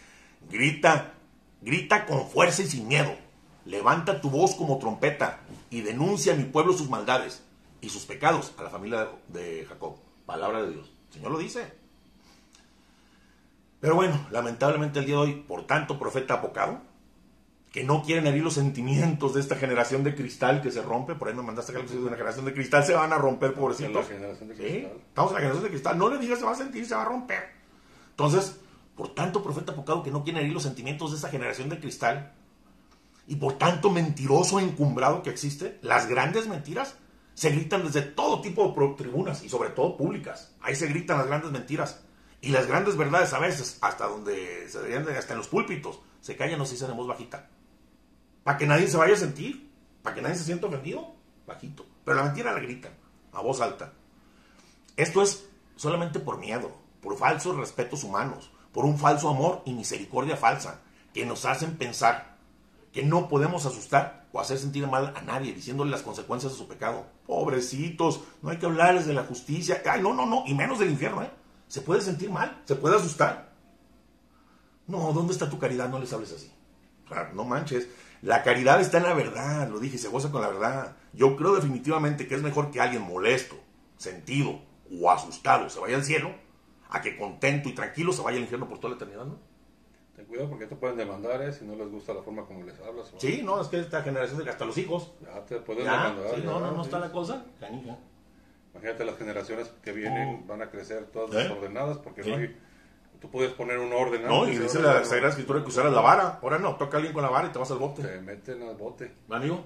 grita, grita con fuerza y sin miedo. Levanta tu voz como trompeta y denuncia a mi pueblo sus maldades y sus pecados a la familia de Jacob. Palabra de Dios. El Señor lo dice. Pero bueno, lamentablemente el día de hoy, por tanto profeta apocado, que no quieren herir los sentimientos de esta generación de cristal que se rompe. Por ahí me mandaste que de una generación de cristal se van a romper, pobrecitos. La generación de cristal. Estamos en la generación de cristal. No le digas, se va a sentir, se va a romper. Entonces, por tanto, profeta apocado que no quiere herir los sentimientos de esa generación de cristal, y por tanto mentiroso encumbrado que existe, las grandes mentiras se gritan desde todo tipo de tribunas y sobre todo públicas. Ahí se gritan las grandes mentiras. Y las grandes verdades a veces, hasta donde se deberían hasta en los púlpitos, se callan o se dicen en voz bajita. Para que nadie se vaya a sentir, para que nadie se sienta ofendido, bajito. Pero la mentira la gritan, a voz alta. Esto es solamente por miedo, por falsos respetos humanos, por un falso amor y misericordia falsa, que nos hacen pensar que no podemos asustar o hacer sentir mal a nadie diciéndole las consecuencias de su pecado. Pobrecitos, no hay que hablarles de la justicia. Ay, no, no, no, y menos del infierno, ¿eh? Se puede sentir mal, se puede asustar. No, ¿dónde está tu caridad? No les hables así. Claro, no manches. La caridad está en la verdad, lo dije, se goza con la verdad. Yo creo definitivamente que es mejor que alguien molesto, sentido o asustado se vaya al cielo, a que contento y tranquilo se vaya al infierno por toda la eternidad, ¿no? Ten cuidado porque te pueden demandar ¿eh? si no les gusta la forma como les hablas. Sí, no, es que esta generación, de hasta los hijos. Ya te pueden demandar. Sí, no, no, no está la cosa. Canija. Imagínate las generaciones que vienen, van a crecer todas ¿Eh? desordenadas porque no hay Tú puedes poner un orden. No, y dice la Sagrada Escritura que usaras la vara. Ahora no, toca a alguien con la vara y te vas al bote. Te meten al bote. ¿Amigo?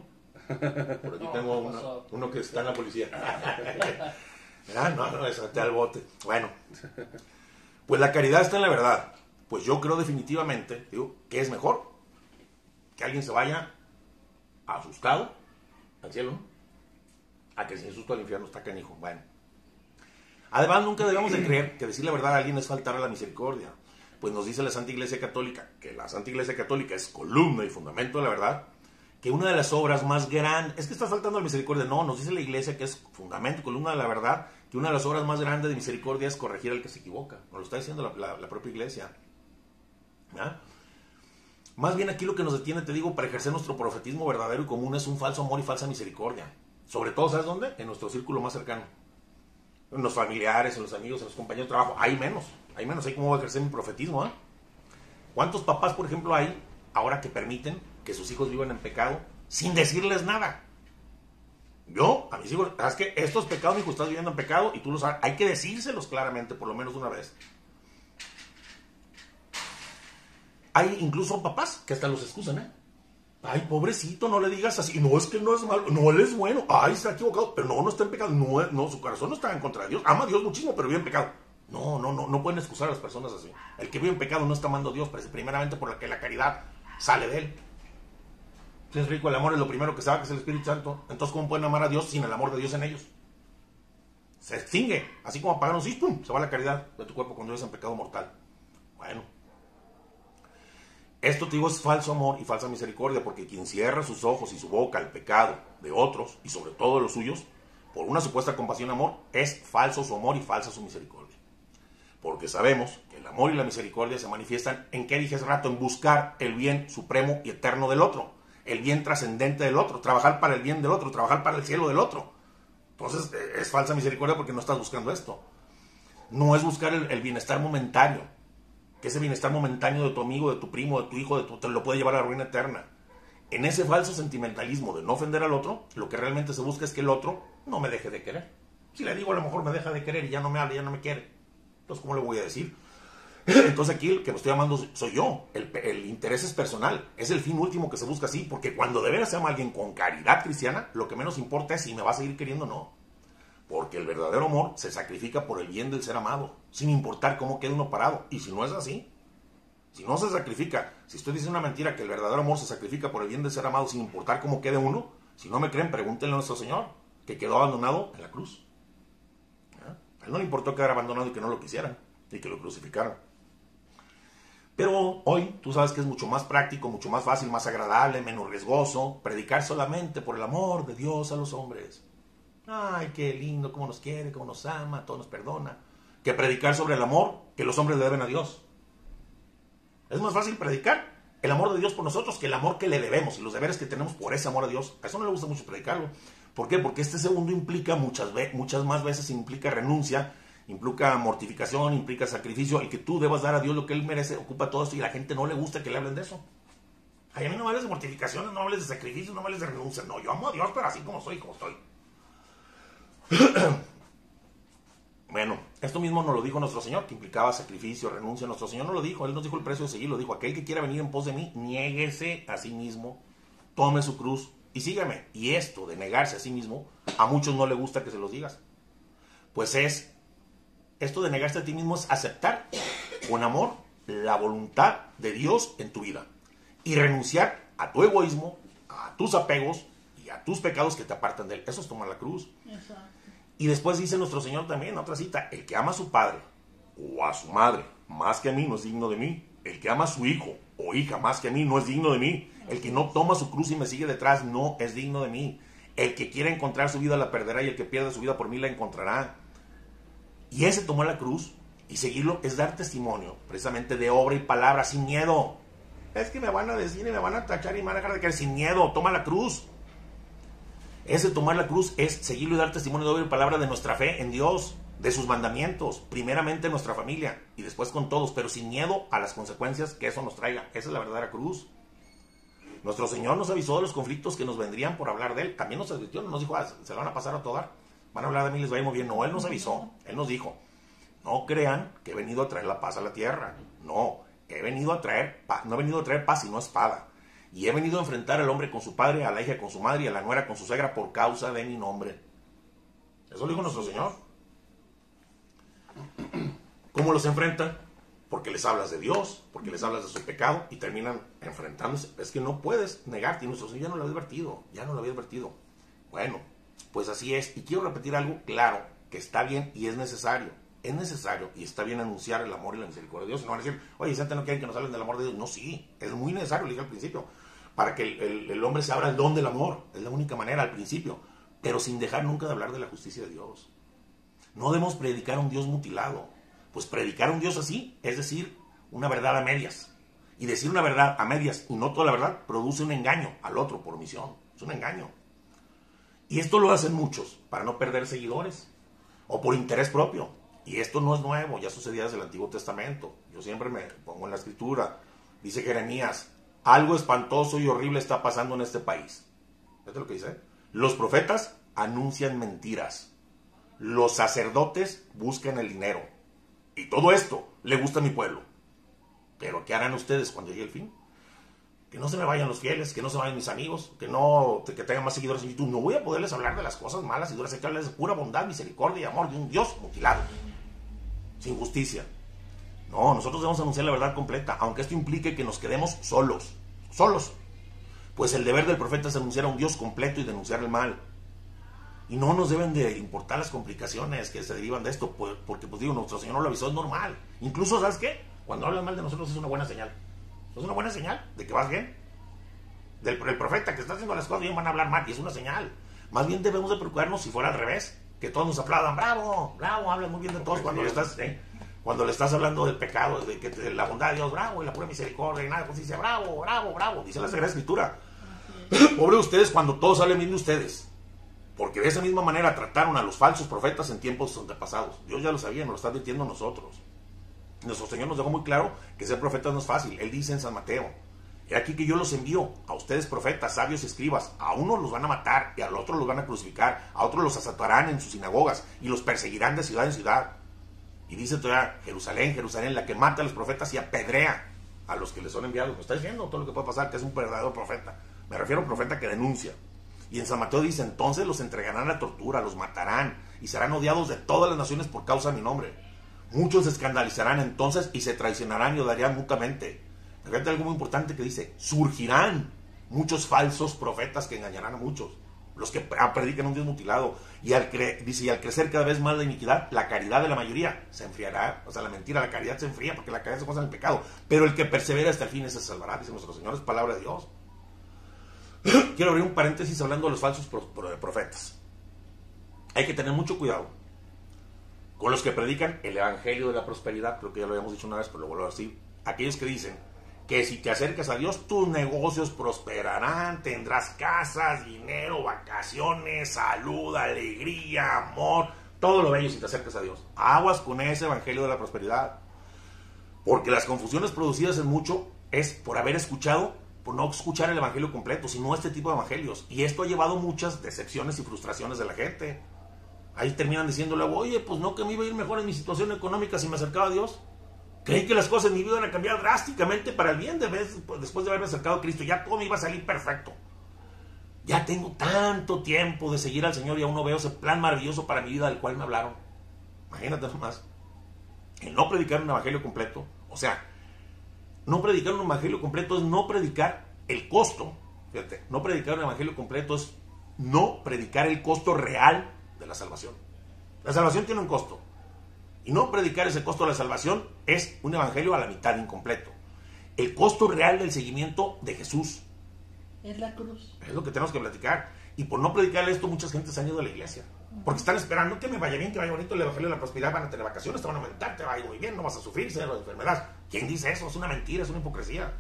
Por aquí tengo uno que está en la policía. ah, no, no, te al bote. Bueno, pues la caridad está en la verdad. Pues yo creo definitivamente, digo, que es mejor que alguien se vaya asustado al cielo, a que sin susto al infierno está canijo. Bueno. Además, nunca debemos de creer que decir la verdad a alguien es faltar a la misericordia. Pues nos dice la Santa Iglesia Católica, que la Santa Iglesia Católica es columna y fundamento de la verdad, que una de las obras más grandes, es que está faltando la misericordia, no, nos dice la Iglesia que es fundamento y columna de la verdad, que una de las obras más grandes de misericordia es corregir al que se equivoca. Nos lo está diciendo la, propia Iglesia. Más bien aquí lo que nos detiene, te digo, para ejercer nuestro profetismo verdadero y común es un falso amor y falsa misericordia. Sobre todo, ¿sabes dónde? En nuestro círculo más cercano en los familiares, en los amigos, en los compañeros de trabajo. Hay menos, hay menos. Hay cómo va a crecer mi profetismo. ¿eh? ¿Cuántos papás, por ejemplo, hay ahora que permiten que sus hijos vivan en pecado sin decirles nada? Yo, a mis hijos, es que estos pecados, mi hijo, estás viviendo en pecado y tú lo sabes. Hay que decírselos claramente, por lo menos una vez. Hay incluso papás que hasta los excusan, ¿eh? Ay, pobrecito, no le digas así. No, es que no es malo. No, él es bueno. Ay, está equivocado. Pero no, no está en pecado. No, no, su corazón no está en contra de Dios. Ama a Dios muchísimo, pero vive en pecado. No, no, no, no pueden excusar a las personas así. El que vive en pecado no está amando a Dios, pero es primeramente por la que la caridad sale de él. Si es rico, el amor es lo primero que va, que es el Espíritu Santo. Entonces, ¿cómo pueden amar a Dios sin el amor de Dios en ellos? Se extingue. Así como apagan un ¡pum! Se va la caridad de tu cuerpo cuando eres en pecado mortal. Bueno, esto, te digo, es falso amor y falsa misericordia, porque quien cierra sus ojos y su boca al pecado de otros, y sobre todo de los suyos, por una supuesta compasión y amor, es falso su amor y falsa su misericordia. Porque sabemos que el amor y la misericordia se manifiestan en, ¿qué dije hace rato? En buscar el bien supremo y eterno del otro, el bien trascendente del otro, trabajar para el bien del otro, trabajar para el cielo del otro. Entonces, es falsa misericordia porque no estás buscando esto. No es buscar el bienestar momentáneo, que ese bienestar momentáneo de tu amigo, de tu primo, de tu hijo, de tu, te lo puede llevar a la ruina eterna. En ese falso sentimentalismo de no ofender al otro, lo que realmente se busca es que el otro no me deje de querer. Si le digo a lo mejor me deja de querer y ya no me habla, ya no me quiere. Entonces, ¿cómo le voy a decir? Entonces aquí el que me estoy llamando soy yo. El, el, interés es personal. Es el fin último que se busca así. Porque cuando de veras se ama a alguien con caridad cristiana, lo que menos importa es si me va a seguir queriendo o no. Porque el verdadero amor se sacrifica por el bien del ser amado, sin importar cómo quede uno parado. Y si no es así, si no se sacrifica, si estoy diciendo una mentira que el verdadero amor se sacrifica por el bien del ser amado, sin importar cómo quede uno, si no me creen, pregúntenle a nuestro Señor, que quedó abandonado en la cruz. A él no le importó quedar abandonado y que no lo quisieran, y que lo crucificaran. Pero hoy tú sabes que es mucho más práctico, mucho más fácil, más agradable, menos riesgoso, predicar solamente por el amor de Dios a los hombres ay, qué lindo, cómo nos quiere, cómo nos ama, todo nos perdona, que predicar sobre el amor que los hombres le deben a Dios. Es más fácil predicar el amor de Dios por nosotros que el amor que le debemos y los deberes que tenemos por ese amor a Dios. A eso no le gusta mucho predicarlo. ¿Por qué? Porque este segundo implica muchas, muchas más veces implica renuncia, implica mortificación, implica sacrificio. El que tú debas dar a Dios lo que Él merece ocupa todo esto y a la gente no le gusta que le hablen de eso. Ay, a mí no me hables de mortificaciones, no hables de sacrificios, no me hables de renuncia. No, yo amo a Dios, pero así como soy, como estoy. bueno, esto mismo nos lo dijo nuestro Señor, que implicaba sacrificio, renuncia. Nuestro Señor no lo dijo, Él nos dijo el precio de seguir, lo dijo, aquel que quiera venir en pos de mí, niéguese a sí mismo, tome su cruz y sígame. Y esto de negarse a sí mismo, a muchos no le gusta que se los digas. Pues es, esto de negarse a ti mismo es aceptar con amor la voluntad de Dios en tu vida y renunciar a tu egoísmo, a tus apegos y a tus pecados que te apartan de él. Eso es tomar la cruz. Y después dice nuestro Señor también, otra cita, el que ama a su padre o a su madre más que a mí no es digno de mí. El que ama a su hijo o hija más que a mí no es digno de mí. El que no toma su cruz y me sigue detrás no es digno de mí. El que quiere encontrar su vida la perderá y el que pierda su vida por mí la encontrará. Y ese tomar la cruz y seguirlo es dar testimonio precisamente de obra y palabra sin miedo. Es que me van a decir y me van a tachar y me van a dejar de caer sin miedo. Toma la cruz. Ese tomar la cruz es seguirlo y dar testimonio de obra y palabra de nuestra fe en Dios, de sus mandamientos, primeramente en nuestra familia y después con todos, pero sin miedo a las consecuencias que eso nos traiga. Esa es la verdadera cruz. Nuestro Señor nos avisó de los conflictos que nos vendrían por hablar de Él. También nos advirtió, nos dijo, ah, se lo van a pasar a toda. Van a hablar de mí, les va a ir muy bien. No, Él nos avisó. Él nos dijo, no crean que he venido a traer la paz a la tierra. No, he venido a traer paz. No he venido a traer paz, sino espada. Y he venido a enfrentar al hombre con su padre, a la hija con su madre y a la nuera con su suegra por causa de mi nombre. Eso lo dijo nuestro Señor. ¿Cómo los enfrentan? Porque les hablas de Dios, porque les hablas de su pecado y terminan enfrentándose. Es que no puedes negarte. Y nuestro Señor ya no lo había advertido. Ya no lo había advertido. Bueno, pues así es. Y quiero repetir algo claro, que está bien y es necesario es necesario y está bien anunciar el amor y la misericordia de Dios. No van a decir, oye, Santa no quieren que nos hablen del amor de Dios. No, sí, es muy necesario, le dije al principio, para que el, hombre se abra el don del amor. Es la única manera al principio, pero sin dejar nunca de hablar de la justicia de Dios. No debemos predicar a un Dios mutilado. Pues predicar a un Dios así es decir una verdad a medias. Y decir una verdad a medias y no toda la verdad produce un engaño al otro por omisión. Es un engaño. Y esto lo hacen muchos para no perder seguidores o por interés propio. Y esto no es nuevo, ya sucedía desde el Antiguo Testamento. Yo siempre me pongo en la escritura. Dice Jeremías, algo espantoso y horrible está pasando en este país. ¿Ves lo que dice? Los profetas anuncian mentiras. Los sacerdotes buscan el dinero. Y todo esto le gusta a mi pueblo. Pero ¿qué harán ustedes cuando llegue el fin? Que no se me vayan los fieles, que no se vayan mis amigos, que no que tengan más seguidores en YouTube. No voy a poderles hablar de las cosas malas y duras, hay que hablarles de pura bondad, misericordia y amor de un Dios mutilado sin justicia. No, nosotros debemos anunciar la verdad completa, aunque esto implique que nos quedemos solos, solos. Pues el deber del profeta es anunciar a un Dios completo y denunciar el mal. Y no nos deben de importar las complicaciones que se derivan de esto, porque pues digo, nuestro Señor no lo avisó, es normal. Incluso, ¿sabes qué? Cuando hablan mal de nosotros es una buena señal. Es una buena señal de que vas bien. Del el profeta que está haciendo las cosas bien van a hablar mal y es una señal. Más bien debemos de preocuparnos si fuera al revés que todos nos aplaudan, bravo, bravo, hablan muy bien de todos cuando estás, ¿eh? Cuando le estás hablando del pecado, de, que, la bondad de Dios, bravo, y la pura misericordia, y nada, pues dice, bravo, bravo, bravo, dice la Sagrada Escritura. Pobre de ustedes cuando todos hablen bien de ustedes. Porque de esa misma manera trataron a los falsos profetas en tiempos antepasados. Dios ya lo sabía, nos lo está advirtiendo nosotros. Nuestro Señor nos dejó muy claro que ser profeta no es fácil. Él dice en San Mateo, He aquí que yo los envío a ustedes profetas, sabios y escribas. A unos los van a matar y al otro los van a crucificar. A otros los asaltarán en sus sinagogas y los perseguirán de ciudad en ciudad. Y dice todavía Jerusalén, Jerusalén, la que mata a los profetas y apedrea a los que les son enviados. ¿Me está diciendo todo lo que puede pasar? Que es un verdadero profeta. Me refiero a un profeta que denuncia. Y en San Mateo dice, entonces los entregarán a tortura, los matarán y serán odiados de todas las naciones por causa de mi nombre. Muchos se escandalizarán entonces y se traicionarán y odiarán mutuamente Fíjate algo muy importante que dice, surgirán muchos falsos profetas que engañarán a muchos, los que predican un Dios mutilado. Y al dice, y al crecer cada vez más la iniquidad, la caridad de la mayoría se enfriará. O sea, la mentira, la caridad se enfría porque la caridad se pasa en el pecado. Pero el que persevera hasta el fin se salvará, dice nuestro Señor, es palabra de Dios. Quiero abrir un paréntesis hablando de los falsos profetas. Hay que tener mucho cuidado con los que predican el evangelio de la prosperidad, creo que ya lo habíamos dicho una vez, pero lo vuelvo a decir. Aquellos que dicen que si te acercas a Dios, tus negocios prosperarán, tendrás casas, dinero, vacaciones, salud, alegría, amor, todo lo bello si te acercas a Dios. Aguas con ese evangelio de la prosperidad. Porque las confusiones producidas en mucho es por haber escuchado por no escuchar el evangelio completo, sino este tipo de evangelios. Y esto ha llevado muchas decepciones y frustraciones de la gente. Ahí terminan diciéndole, oye, pues no que me iba a ir mejor en mi situación económica si me acercaba a Dios. Creí que las cosas en mi vida iban a cambiar drásticamente para el bien de después de haberme acercado a Cristo. Ya todo me iba a salir perfecto. Ya tengo tanto tiempo de seguir al Señor y aún no veo ese plan maravilloso para mi vida del cual me hablaron. Imagínate nomás. El no predicar un evangelio completo. O sea, no predicar un evangelio completo es no predicar el costo. Fíjate, no predicar un evangelio completo es no predicar el costo real de la salvación. La salvación tiene un costo. Y no predicar ese costo de la salvación es un evangelio a la mitad incompleto. El costo real del seguimiento de Jesús. Es la cruz. Es lo que tenemos que platicar. Y por no predicar esto, mucha gente se ha ido de la iglesia. Porque están esperando que me vaya bien, que vaya bonito el evangelio de la prosperidad, van a tener vacaciones, te van a aumentar, te va a ir muy bien, no vas a sufrir cero enfermedad. ¿Quién dice eso? Es una mentira, es una hipocresía.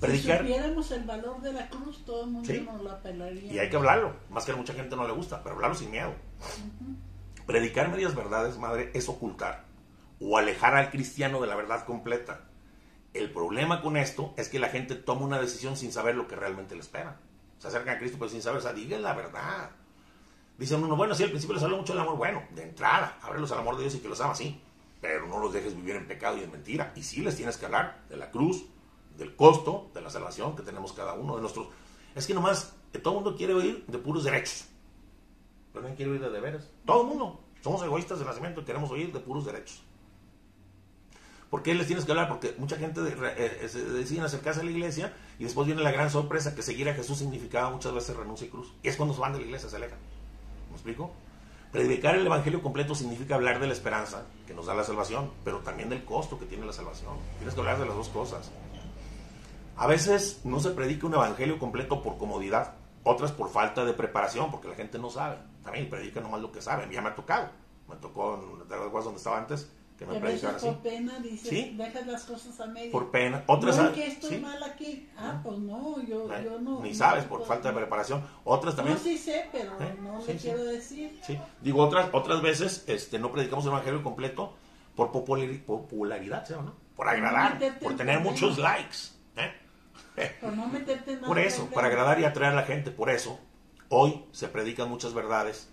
Predicar. Si supiéramos el valor de la cruz, todo el mundo nos lo apelaría. Y hay que hablarlo, más que a mucha gente no le gusta, pero hablarlo sin miedo. Predicar medias verdades, madre, es ocultar o alejar al cristiano de la verdad completa. El problema con esto es que la gente toma una decisión sin saber lo que realmente le espera. Se acercan a Cristo pero sin saber, o sea, digan la verdad. Dicen uno, bueno, sí, al principio les habla mucho del amor. Bueno, de entrada, ábrelos al amor de Dios y que los ama, sí. Pero no los dejes vivir en pecado y en mentira. Y sí les tienes que hablar de la cruz, del costo, de la salvación que tenemos cada uno de nosotros. Es que nomás, que todo el mundo quiere oír de puros derechos. Pero no quiere oír de deberes. Todo el mundo. Somos egoístas de nacimiento y queremos oír de puros derechos. ¿Por qué les tienes que hablar? Porque mucha gente eh, se decide acercarse a la iglesia y después viene la gran sorpresa que seguir a Jesús significaba muchas veces renuncia y cruz. Y es cuando se van de la iglesia, se alejan. ¿Me explico? Predicar el Evangelio completo significa hablar de la esperanza que nos da la salvación, pero también del costo que tiene la salvación. Tienes que hablar de las dos cosas. A veces no se predica un Evangelio completo por comodidad, otras por falta de preparación, porque la gente no sabe. También predica nomás lo que saben. Ya me ha tocado. Me tocó en donde estaba antes que me predicaran así. Por pena, dices, ¿Sí? dejas las cosas a medio. Por pena. Otras no, que estoy mal aquí. Ah, pues no, yo, yo no. Ni sabes, por falta de preparación. Otras también. No, sí sé, pero ¿Eh? no le quiero decir. Sí. Digo, otras, otras veces este, no predicamos el evangelio completo por popularidad, ¿sí no? Por agradar, por tener muchos likes. ¿eh? Por no meterte en Por eso, para agradar y atraer a la gente. Por eso, hoy se predican muchas verdades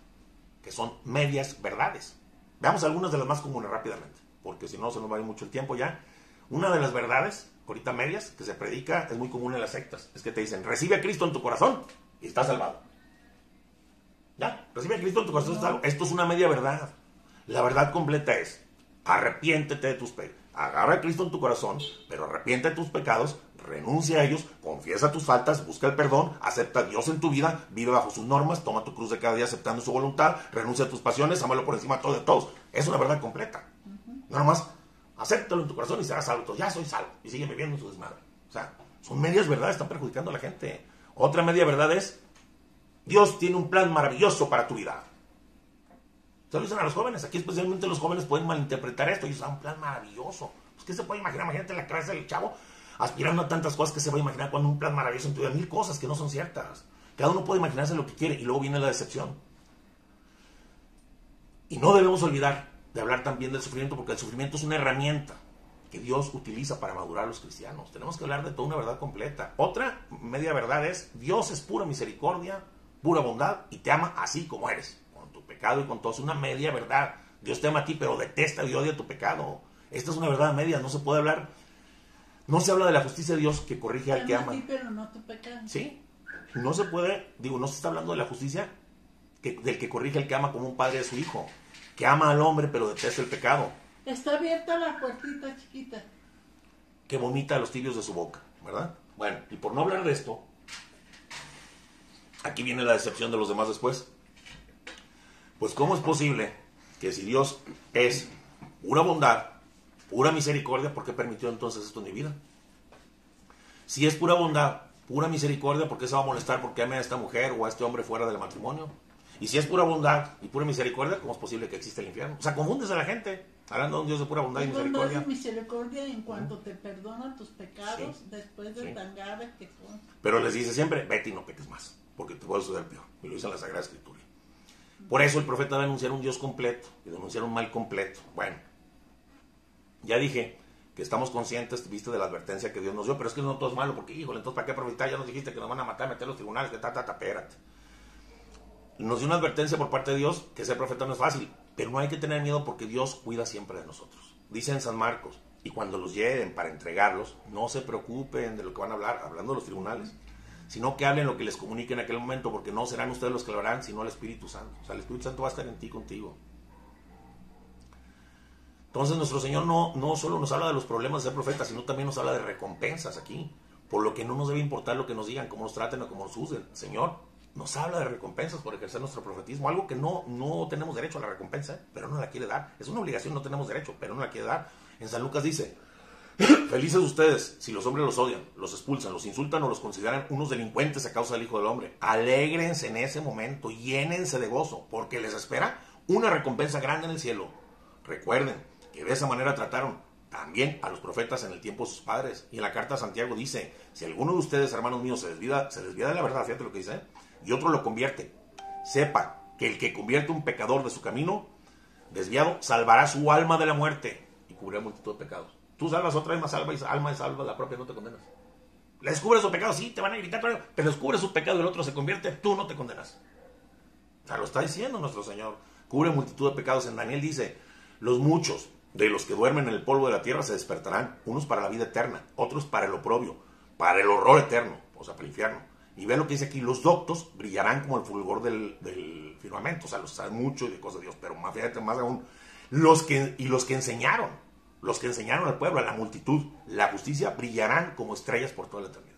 que son medias verdades. Veamos algunas de las más comunes rápidamente, porque si no se nos va a ir mucho el tiempo ya. Una de las verdades, ahorita medias, que se predica, es muy común en las sectas, es que te dicen, recibe a Cristo en tu corazón y estás salvado. ¿Ya? Recibe a Cristo en tu corazón salvado. Esto es una media verdad. La verdad completa es, arrepiéntete de tus pecados. Agarra a Cristo en tu corazón, pero arrepiente de tus pecados, renuncia a ellos, confiesa tus faltas, busca el perdón, acepta a Dios en tu vida, vive bajo sus normas, toma tu cruz de cada día aceptando su voluntad, renuncia a tus pasiones, ámalo por encima de todo de todos. Es una verdad completa. Nada más, acéptalo en tu corazón y serás salvo. Ya soy salvo. Y sigue viviendo en su desmadre. O sea, son medias verdades, están perjudicando a la gente. Otra media verdad es, Dios tiene un plan maravilloso para tu vida. Se lo dicen a los jóvenes. Aquí especialmente los jóvenes pueden malinterpretar esto. Y es un plan maravilloso. Pues, ¿Qué se puede imaginar? Imagínate la cabeza del chavo aspirando a tantas cosas que se va a imaginar cuando un plan maravilloso en tu mil cosas que no son ciertas. Cada uno puede imaginarse lo que quiere y luego viene la decepción. Y no debemos olvidar de hablar también del sufrimiento porque el sufrimiento es una herramienta que Dios utiliza para madurar a los cristianos. Tenemos que hablar de toda una verdad completa. Otra media verdad es, Dios es pura misericordia, pura bondad y te ama así como eres, pecado y con todo. Es una media verdad. Dios te ama a ti, pero detesta y odia tu pecado. Esta es una verdad media, no se puede hablar no se habla de la justicia de Dios que corrige al que ama. pero no tu pecado. Sí. No se puede, digo, no se está hablando de la justicia que, del que corrige al que ama como un padre a su hijo, que ama al hombre pero detesta el pecado. Está abierta la puertita chiquita. Que vomita los tibios de su boca, ¿verdad? Bueno, y por no hablar de esto, aquí viene la decepción de los demás después. Pues ¿cómo es posible que si Dios es una bondad, pura misericordia, ¿por qué permitió entonces esto en mi vida? Si es pura bondad, pura misericordia, ¿por qué se va a molestar porque ame a esta mujer o a este hombre fuera del matrimonio? Y si es pura bondad y pura misericordia, ¿cómo es posible que exista el infierno? O sea, confundes a la gente, hablando de un Dios de pura bondad y misericordia. Bondad y misericordia en cuanto te perdona tus pecados después de que son. Pero les dice siempre, vete y no peques más, porque te puede suceder peor. Y lo dice en la Sagrada Escritura. Por eso el profeta va a denunciar un Dios completo y denunciar un mal completo. Bueno, ya dije que estamos conscientes, viste, de la advertencia que Dios nos dio, pero es que no todo es malo, porque, híjole, entonces, ¿para qué aprovechar? Ya nos dijiste que nos van a matar, meter los tribunales, que ta, ta, ta, espérate. Nos dio una advertencia por parte de Dios que ser profeta no es fácil, pero no hay que tener miedo porque Dios cuida siempre de nosotros. Dice en San Marcos, y cuando los lleven para entregarlos, no se preocupen de lo que van a hablar, hablando de los tribunales, sino que hablen lo que les comunique en aquel momento, porque no serán ustedes los que lo harán, sino el Espíritu Santo. O sea, el Espíritu Santo va a estar en ti contigo. Entonces nuestro Señor no, no solo nos habla de los problemas de ser profeta, sino también nos habla de recompensas aquí. Por lo que no nos debe importar lo que nos digan, cómo nos traten o cómo nos usen. Señor nos habla de recompensas por ejercer nuestro profetismo, algo que no, no tenemos derecho a la recompensa, pero no la quiere dar. Es una obligación, no tenemos derecho, pero no la quiere dar. En San Lucas dice, felices ustedes si los hombres los odian, los expulsan, los insultan o los consideran unos delincuentes a causa del Hijo del Hombre. Alégrense en ese momento, llénense de gozo, porque les espera una recompensa grande en el cielo. Recuerden, que de esa manera trataron también a los profetas en el tiempo de sus padres. Y en la carta a Santiago dice, si alguno de ustedes, hermanos míos, se desvía, se desvía de la verdad, fíjate lo que dice, y otro lo convierte, sepa que el que convierte un pecador de su camino desviado, salvará su alma de la muerte y cubrirá multitud de pecados. Tú salvas otra alma y alma es salva, la propia no te condenas. Le descubres su pecado, sí, te van a gritar, pero descubres su pecado y el otro se convierte, tú no te condenas. O sea, lo está diciendo nuestro Señor. Cubre multitud de pecados. En Daniel dice, los muchos de los que duermen en el polvo de la tierra se despertarán, unos para la vida eterna, otros para el oprobio, para el horror eterno, o sea, para el infierno. Y ve lo que dice aquí, los doctos brillarán como el fulgor del, firmamento, o sea, los saben mucho de cosas de Dios, pero más, fíjate, más aún, los que, y los que enseñaron, los que enseñaron al pueblo, a la multitud, la justicia, brillarán como estrellas por toda la eternidad.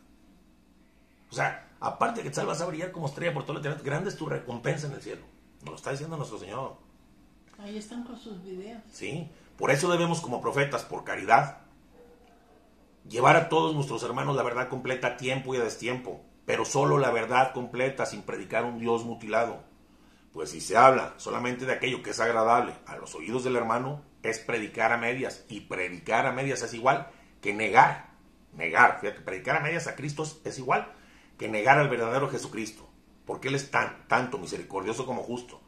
O sea, aparte de que te vas a brillar como estrella por toda la eternidad, grande es tu recompensa en el cielo. Nos lo está diciendo nuestro Señor. Ahí están con sus videos. Sí, por eso debemos como profetas, por caridad, llevar a todos nuestros hermanos la verdad completa a tiempo y a destiempo, pero solo la verdad completa sin predicar un Dios mutilado. Pues si se habla solamente de aquello que es agradable a los oídos del hermano, es predicar a medias. Y predicar a medias es igual que negar. Negar, fíjate, predicar a medias a Cristo es igual que negar al verdadero Jesucristo. Porque Él es tan, tanto misericordioso como justo.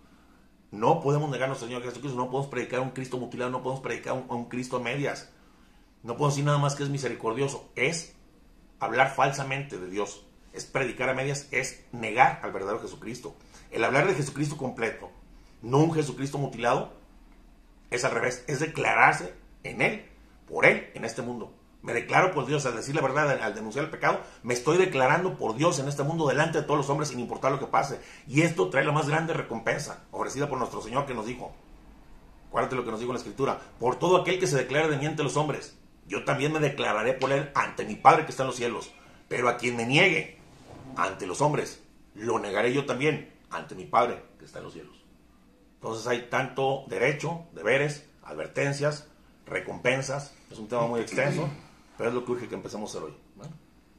No podemos negar a nuestro Señor Jesucristo, no podemos predicar a un Cristo mutilado, no podemos predicar a un, Cristo a medias. No podemos decir nada más que es misericordioso. Es hablar falsamente de Dios. Es predicar a medias, es negar al verdadero Jesucristo. El hablar de Jesucristo completo, no un Jesucristo mutilado, es al revés. Es declararse en Él, por Él, en este mundo. Me declaro por Dios al decir la verdad, al denunciar el pecado, me estoy declarando por Dios en este mundo delante de todos los hombres sin importar lo que pase. Y esto trae la más grande recompensa ofrecida por nuestro Señor que nos dijo. Acuérdate lo que nos dijo en la Escritura. Por todo aquel que se declare de mí ante los hombres, yo también me declararé por él ante mi Padre que está en los cielos. Pero a quien me niegue ante los hombres, lo negaré yo también ante mi Padre que está en los cielos. Entonces hay tanto derecho, deberes, advertencias, recompensas. Es un tema muy extenso pero es lo que urge que empecemos a hacer hoy.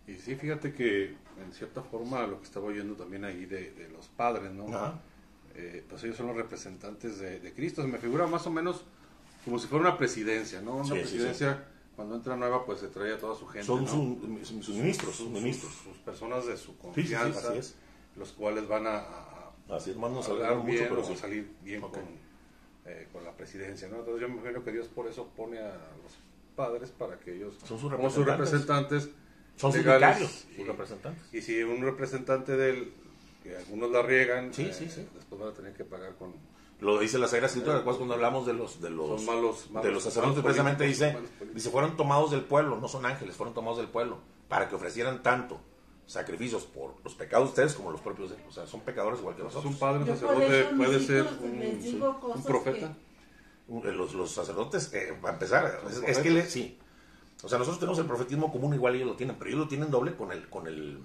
Y sí, fíjate que en cierta forma lo que estaba oyendo también ahí de, los padres, ¿no? Eh, pues ellos son los representantes de, Cristo. Me figura más o menos como si fuera una presidencia, ¿no? Una presidencia, cuando entra nueva, pues se trae a toda su gente. Son sus, ministros, sus, ministros. Sus, personas de su confianza, los cuales van a, así es, hablar bien pero o salir bien con, eh, con la presidencia, ¿no? Entonces yo me imagino que Dios por eso pone a los padres para que ellos, son sus representantes, son sus legales, sus representantes. Y si un representante del, que algunos la riegan, eh, después van a tener que pagar con... Lo dice la Sagrada Escritura, después cuando hablamos de los de los malos, de los sacerdotes precisamente dice, dice fueron tomados del pueblo, no son ángeles, fueron tomados del pueblo para que ofrecieran tanto sacrificios por los pecados de ustedes como los propios de. O sea, son pecadores igual que nosotros. Un padre, sacerdote puede ser un, profeta. Eh, los, los sacerdotes, eh, para empezar, es, que sí. O sea, nosotros tenemos el profetismo común igual ellos lo tienen, pero ellos lo tienen doble con el, con el,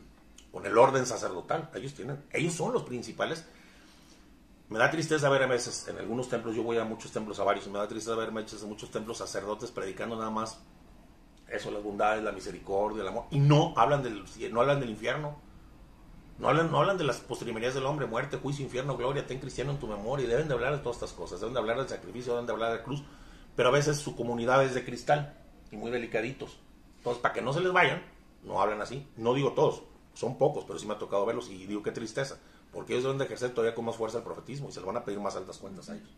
con el orden sacerdotal. Ellos tienen, ellos son los principales. Me da tristeza ver a veces en algunos templos, yo voy a muchos templos, a varios, y me da tristeza ver en muchos templos sacerdotes predicando nada más eso, las bondades, la misericordia, el amor, y no hablan del, no hablan del infierno. No hablan, no hablan de las postrimerías del hombre, muerte, juicio, infierno, gloria, ten cristiano en tu memoria. Y deben de hablar de todas estas cosas, deben de hablar del sacrificio, deben de hablar de la cruz. Pero a veces su comunidad es de cristal y muy delicaditos. Entonces, para que no se les vayan, no hablan así. No digo todos, son pocos, pero sí me ha tocado verlos y digo qué tristeza. Porque ellos deben de ejercer todavía con más fuerza el profetismo y se les van a pedir más altas cuentas a ellos.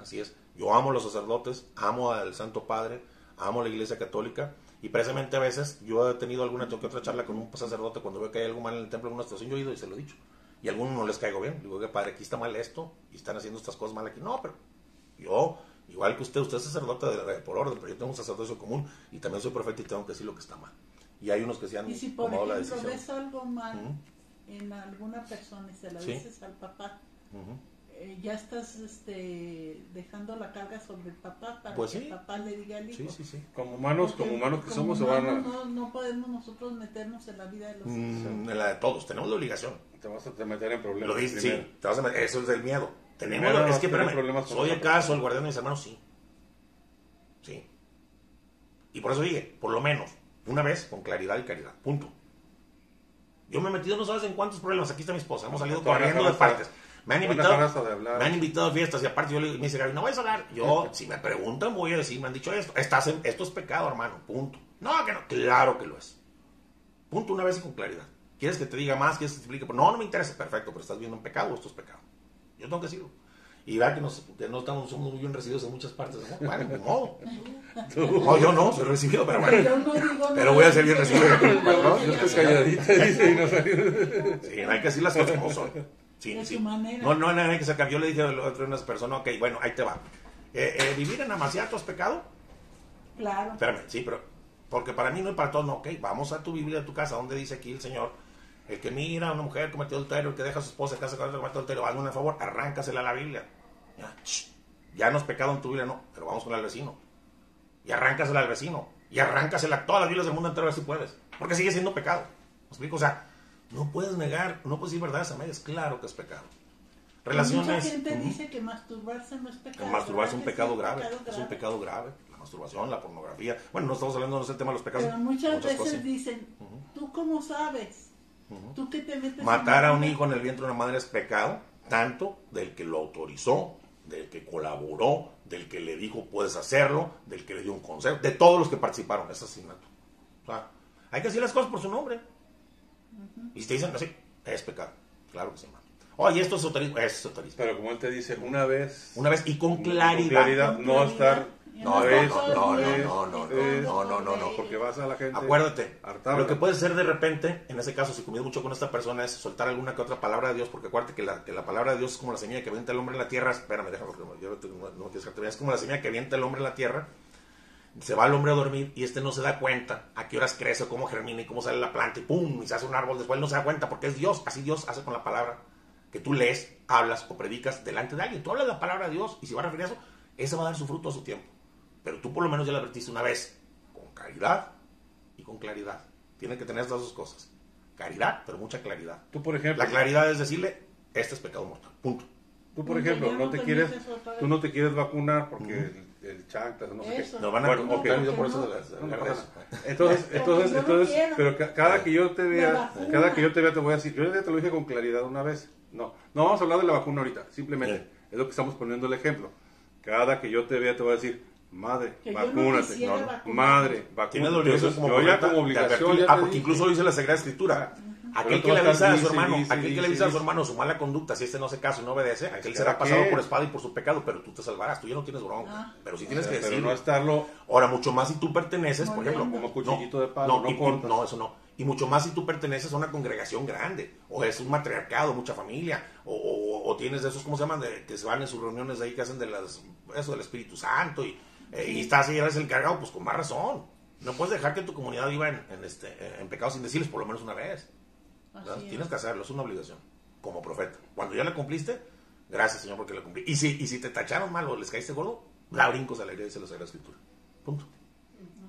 Así es. Yo amo a los sacerdotes, amo al Santo Padre, amo la iglesia católica y precisamente a veces yo he tenido alguna que otra charla con un sacerdote cuando veo que hay algo mal en el templo, en una situación, yo he ido y se lo he dicho. Y a algunos no les caigo bien. Digo, que padre, aquí está mal esto y están haciendo estas cosas mal aquí. No, pero yo, igual que usted, usted es sacerdote por orden, pero yo tengo un sacerdocio común y también soy profeta y tengo que decir lo que está mal. Y hay unos que se han y si por ejemplo ves algo mal en alguna persona y se lo dices al papá, eh, ya estás este, dejando la carga sobre el papá para pues que el papá le diga al hijo. Sí, sí, sí. Como humanos, como humanos que somos, van a... no, no, podemos nosotros meternos en la vida de los mm, En la de todos, tenemos la obligación. Te vas a meter en problemas. Lo dices, sí, te vas a meter, eso es del miedo. Tenemos, es que, espérame, soy acaso el guardián de mis hermanos, sí. Sí. Y por eso dije, por lo menos, una vez, con claridad y caridad. Punto. Yo me he metido no sabes en cuántos problemas. Aquí está mi esposa. Hemos salido corriendo de partes. Me han, invitado, me han invitado a fiestas y aparte yo le, me dice Gaby, no vais a hablar. Yo, si me preguntan, voy a decir, me han dicho esto. Estás esto es pecado, hermano. Punto. No, que no. Claro que lo es. Punto una vez y con claridad. ¿Quieres que te diga más? ¿Quieres que te explique? No, no me interesa. Perfecto, pero estás viendo un pecado o esto es pecado. Yo tengo que decirlo. Y vea que, nos, que no estamos, somos muy bien recibidos en muchas partes. ¿no? Bueno. No, yo no, soy recibido, pero bueno. pero voy a ser bien recibido. yo estoy calladita, dice, y no Sí, hay que decir las cosas como son. Sí, sí. No, no, no, hay que sacar. Yo le dije a otras personas, ok, bueno, ahí te va. Eh, eh, ¿Vivir en Amaciato es pecado? Claro. Espérame, sí, pero. Porque para mí no es para todos, no, ok, vamos a tu Biblia, a tu casa, donde dice aquí el Señor. El que mira a una mujer cometió adulterio, el que deja a su esposa en casa con otro cometió adulterio, hazme un favor, arráncasela a la Biblia. Ya, ya no es pecado en tu Biblia, no, pero vamos con el vecino. Y arráncasela al vecino. Y arráncasela a todas las Biblias del mundo entero, a ver si puedes. Porque sigue siendo pecado. ¿Me explico? O sea, no puedes negar, no puedes decir verdades a medias. Claro que es pecado. Relaciones. Mucha gente dice que masturbarse no es pecado. masturbarse es un pecado grave. Es un pecado grave. La masturbación, la pornografía. Bueno, no estamos hablando del tema de los pecados. Pero muchas, veces dicen, ¿tú cómo sabes? ¿Tú qué te metes Matar a un hijo en el vientre de una madre es pecado, tanto del que lo autorizó, del que colaboró, del que le dijo puedes hacerlo, del que le dio un consejo, de todos los que participaron en ese asesinato. O sea, hay que decir las cosas por su nombre. Y si te dicen así, es pecado. Claro que sí, man. Oye, oh, esto es esoterismo. Es esoterismo. Pero como él te dice, una vez. Una vez y con claridad. Con claridad no estar. No, no, no, no, no, no, no, no, no, Porque vas a la gente. Acuérdate. Lo que puedes hacer de repente, en ese caso, si comidas mucho con esta persona, es soltar alguna que otra palabra de Dios. Porque acuérdate que la, que la palabra de Dios es como la semilla que avienta el hombre en la tierra. Espérame, déjame, porque yo no, no, es como la semilla que avienta el hombre en la tierra se va el hombre a dormir y este no se da cuenta a qué horas crece, cómo germina y cómo sale la planta y pum, y se hace un árbol. Después no se da cuenta porque es Dios. Así Dios hace con la palabra que tú lees, hablas o predicas delante de alguien. Tú hablas la palabra de Dios y si va a referir a eso, ese va a dar su fruto a su tiempo. Pero tú por lo menos ya la advertiste una vez, con caridad y con claridad. Tiene que tener estas dos cosas. Caridad, pero mucha claridad. Tú, por ejemplo. La claridad es decirle, este es pecado mortal. Punto. Tú, por ejemplo, no te quieres, tú no te quieres vacunar porque el chanclas, no sé qué. No van a bueno, okay. por eso Entonces, entonces, entonces, pero cada que yo te vea, cada que yo te vea te voy a decir, yo ya te lo dije con claridad una vez. No, no vamos a hablar de la vacuna ahorita, simplemente es lo que estamos poniendo el ejemplo. Cada que yo te vea te voy a decir, madre, vacúnate, no, madre, vacúnate. Tienes la obligación como, yo ya como obligación. Ah, porque incluso dice la Sagrada Escritura. Aquel que le avisa a su hermano, aquel que le avisa a su hermano su mala conducta, si este no se caso y no obedece, aquel será pasado por espada y por su pecado, pero tú te salvarás, tú ya no tienes bronca. Ah. pero si tienes que decir. no estarlo. Ahora, mucho más si tú perteneces, por ejemplo. Como cuchillito de palo, no, no, eso no. Y mucho más si tú perteneces a una congregación grande, o es un matriarcado, mucha familia, o, o, tienes de esos, ¿cómo se llaman? De, que se van en sus reuniones de ahí que hacen de las, eso del Espíritu Santo, y, eh, y estás ahí, eres el cargado, pues con más razón. No puedes dejar que tu comunidad viva en, en este, en pecados indecibles por lo menos una vez. Tienes que hacerlo, es una obligación, como profeta. Cuando ya la cumpliste, gracias Señor porque la cumplí. Y si, y si te tacharon mal o les caíste gordo, la brincos a la dice la Sagrada Escritura. Punto.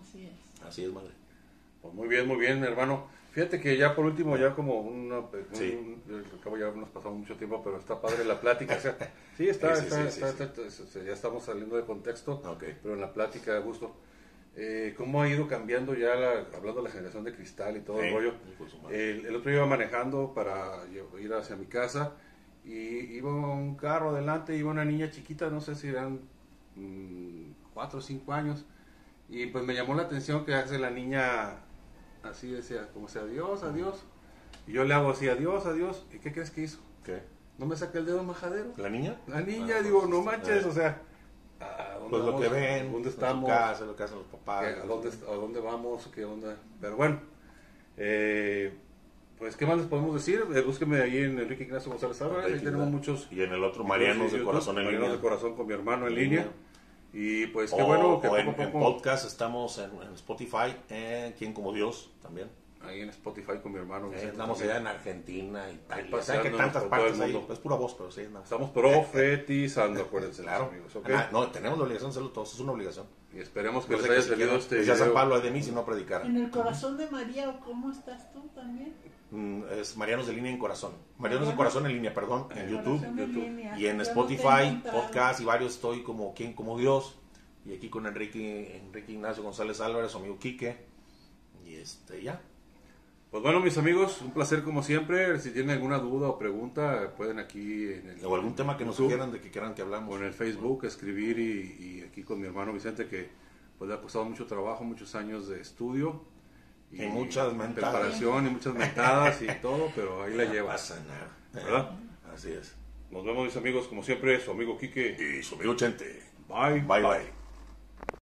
Así es. Así es, madre. Pues muy bien, muy bien, hermano. Fíjate que ya por último, ya como una, sí. ya nos pasamos mucho tiempo, pero está padre la plática. sí, está, está, está, ya estamos saliendo de contexto, pero en la plática de gusto eh, cómo ha ido cambiando ya, hablando de la generación de cristal y todo el rollo. El, otro iba manejando para ir hacia mi casa y iba un carro adelante, iba una niña chiquita, no sé si eran mm, cuatro o cinco años, y pues me llamó la atención que hace la niña así, decía, como sea, adiós, adiós. Y yo le hago así, adiós, adiós. ¿Y qué crees que hizo? ¿Qué? ¿No me saqué el dedo majadero? ¿La niña? La niña, ah, digo, pues, no manches, o sea, dónde Pues lo vamos, que ven, dónde estamos, casa, lo que hacen los papás. qué- a, dónde, a dónde vamos, qué onda. Pero bueno, eh, pues, ¿qué más les podemos decir? Eh, búsquenme ahí en Enrique Ignacio González Álvarez, ahí tenemos muchos Y en el otro, Marianos de Corazón en Marianos línea. de Corazón con mi hermano en línea. línea. Y pues, o, qué bueno que o poco en, a en poco... podcast estamos en, en Spotify, en Quien como Dios también. Ahí en Spotify con mi hermano. Vicente andamos allá en Argentina, Italia. Ahí ¿Saben que tantas partes ahí? Es pura voz, pero sí, andamos. Estamos profetizando, acuérdense, Claro. amigos, ¿ok? Ah, no, tenemos la obligación de hacerlo todos, es una obligación. Y esperemos que No sé les haya quieren, este decía San video. Pablo "Ay de mí si no predicara. En el corazón de María, ¿o cómo estás tú también? Mm, Es Marianos de línea en corazón. Marianos de corazón en línea, perdón, en YouTube. YouTube. Y en no Spotify, podcast y varios estoy como quien como Dios. Y aquí con Enrique, Enrique Ignacio González Álvarez, su amigo Quique. Y este, ya. Pues bueno, mis amigos, un placer como siempre. Si tienen alguna duda o pregunta, pueden aquí en el, O algún tema que nos sugieran de que quieran que hablamos. o en el Facebook escribir y, y aquí con mi hermano Vicente que pues le ha costado mucho trabajo, muchos años de estudio Y muchas mentadas. preparación y muchas mentadas y todo, pero ahí la No lleva. pasa nada. ¿Verdad? Así es. Nos vemos mis amigos, como siempre, su amigo Quique. Y su amigo Chente. Bye. Bye bye.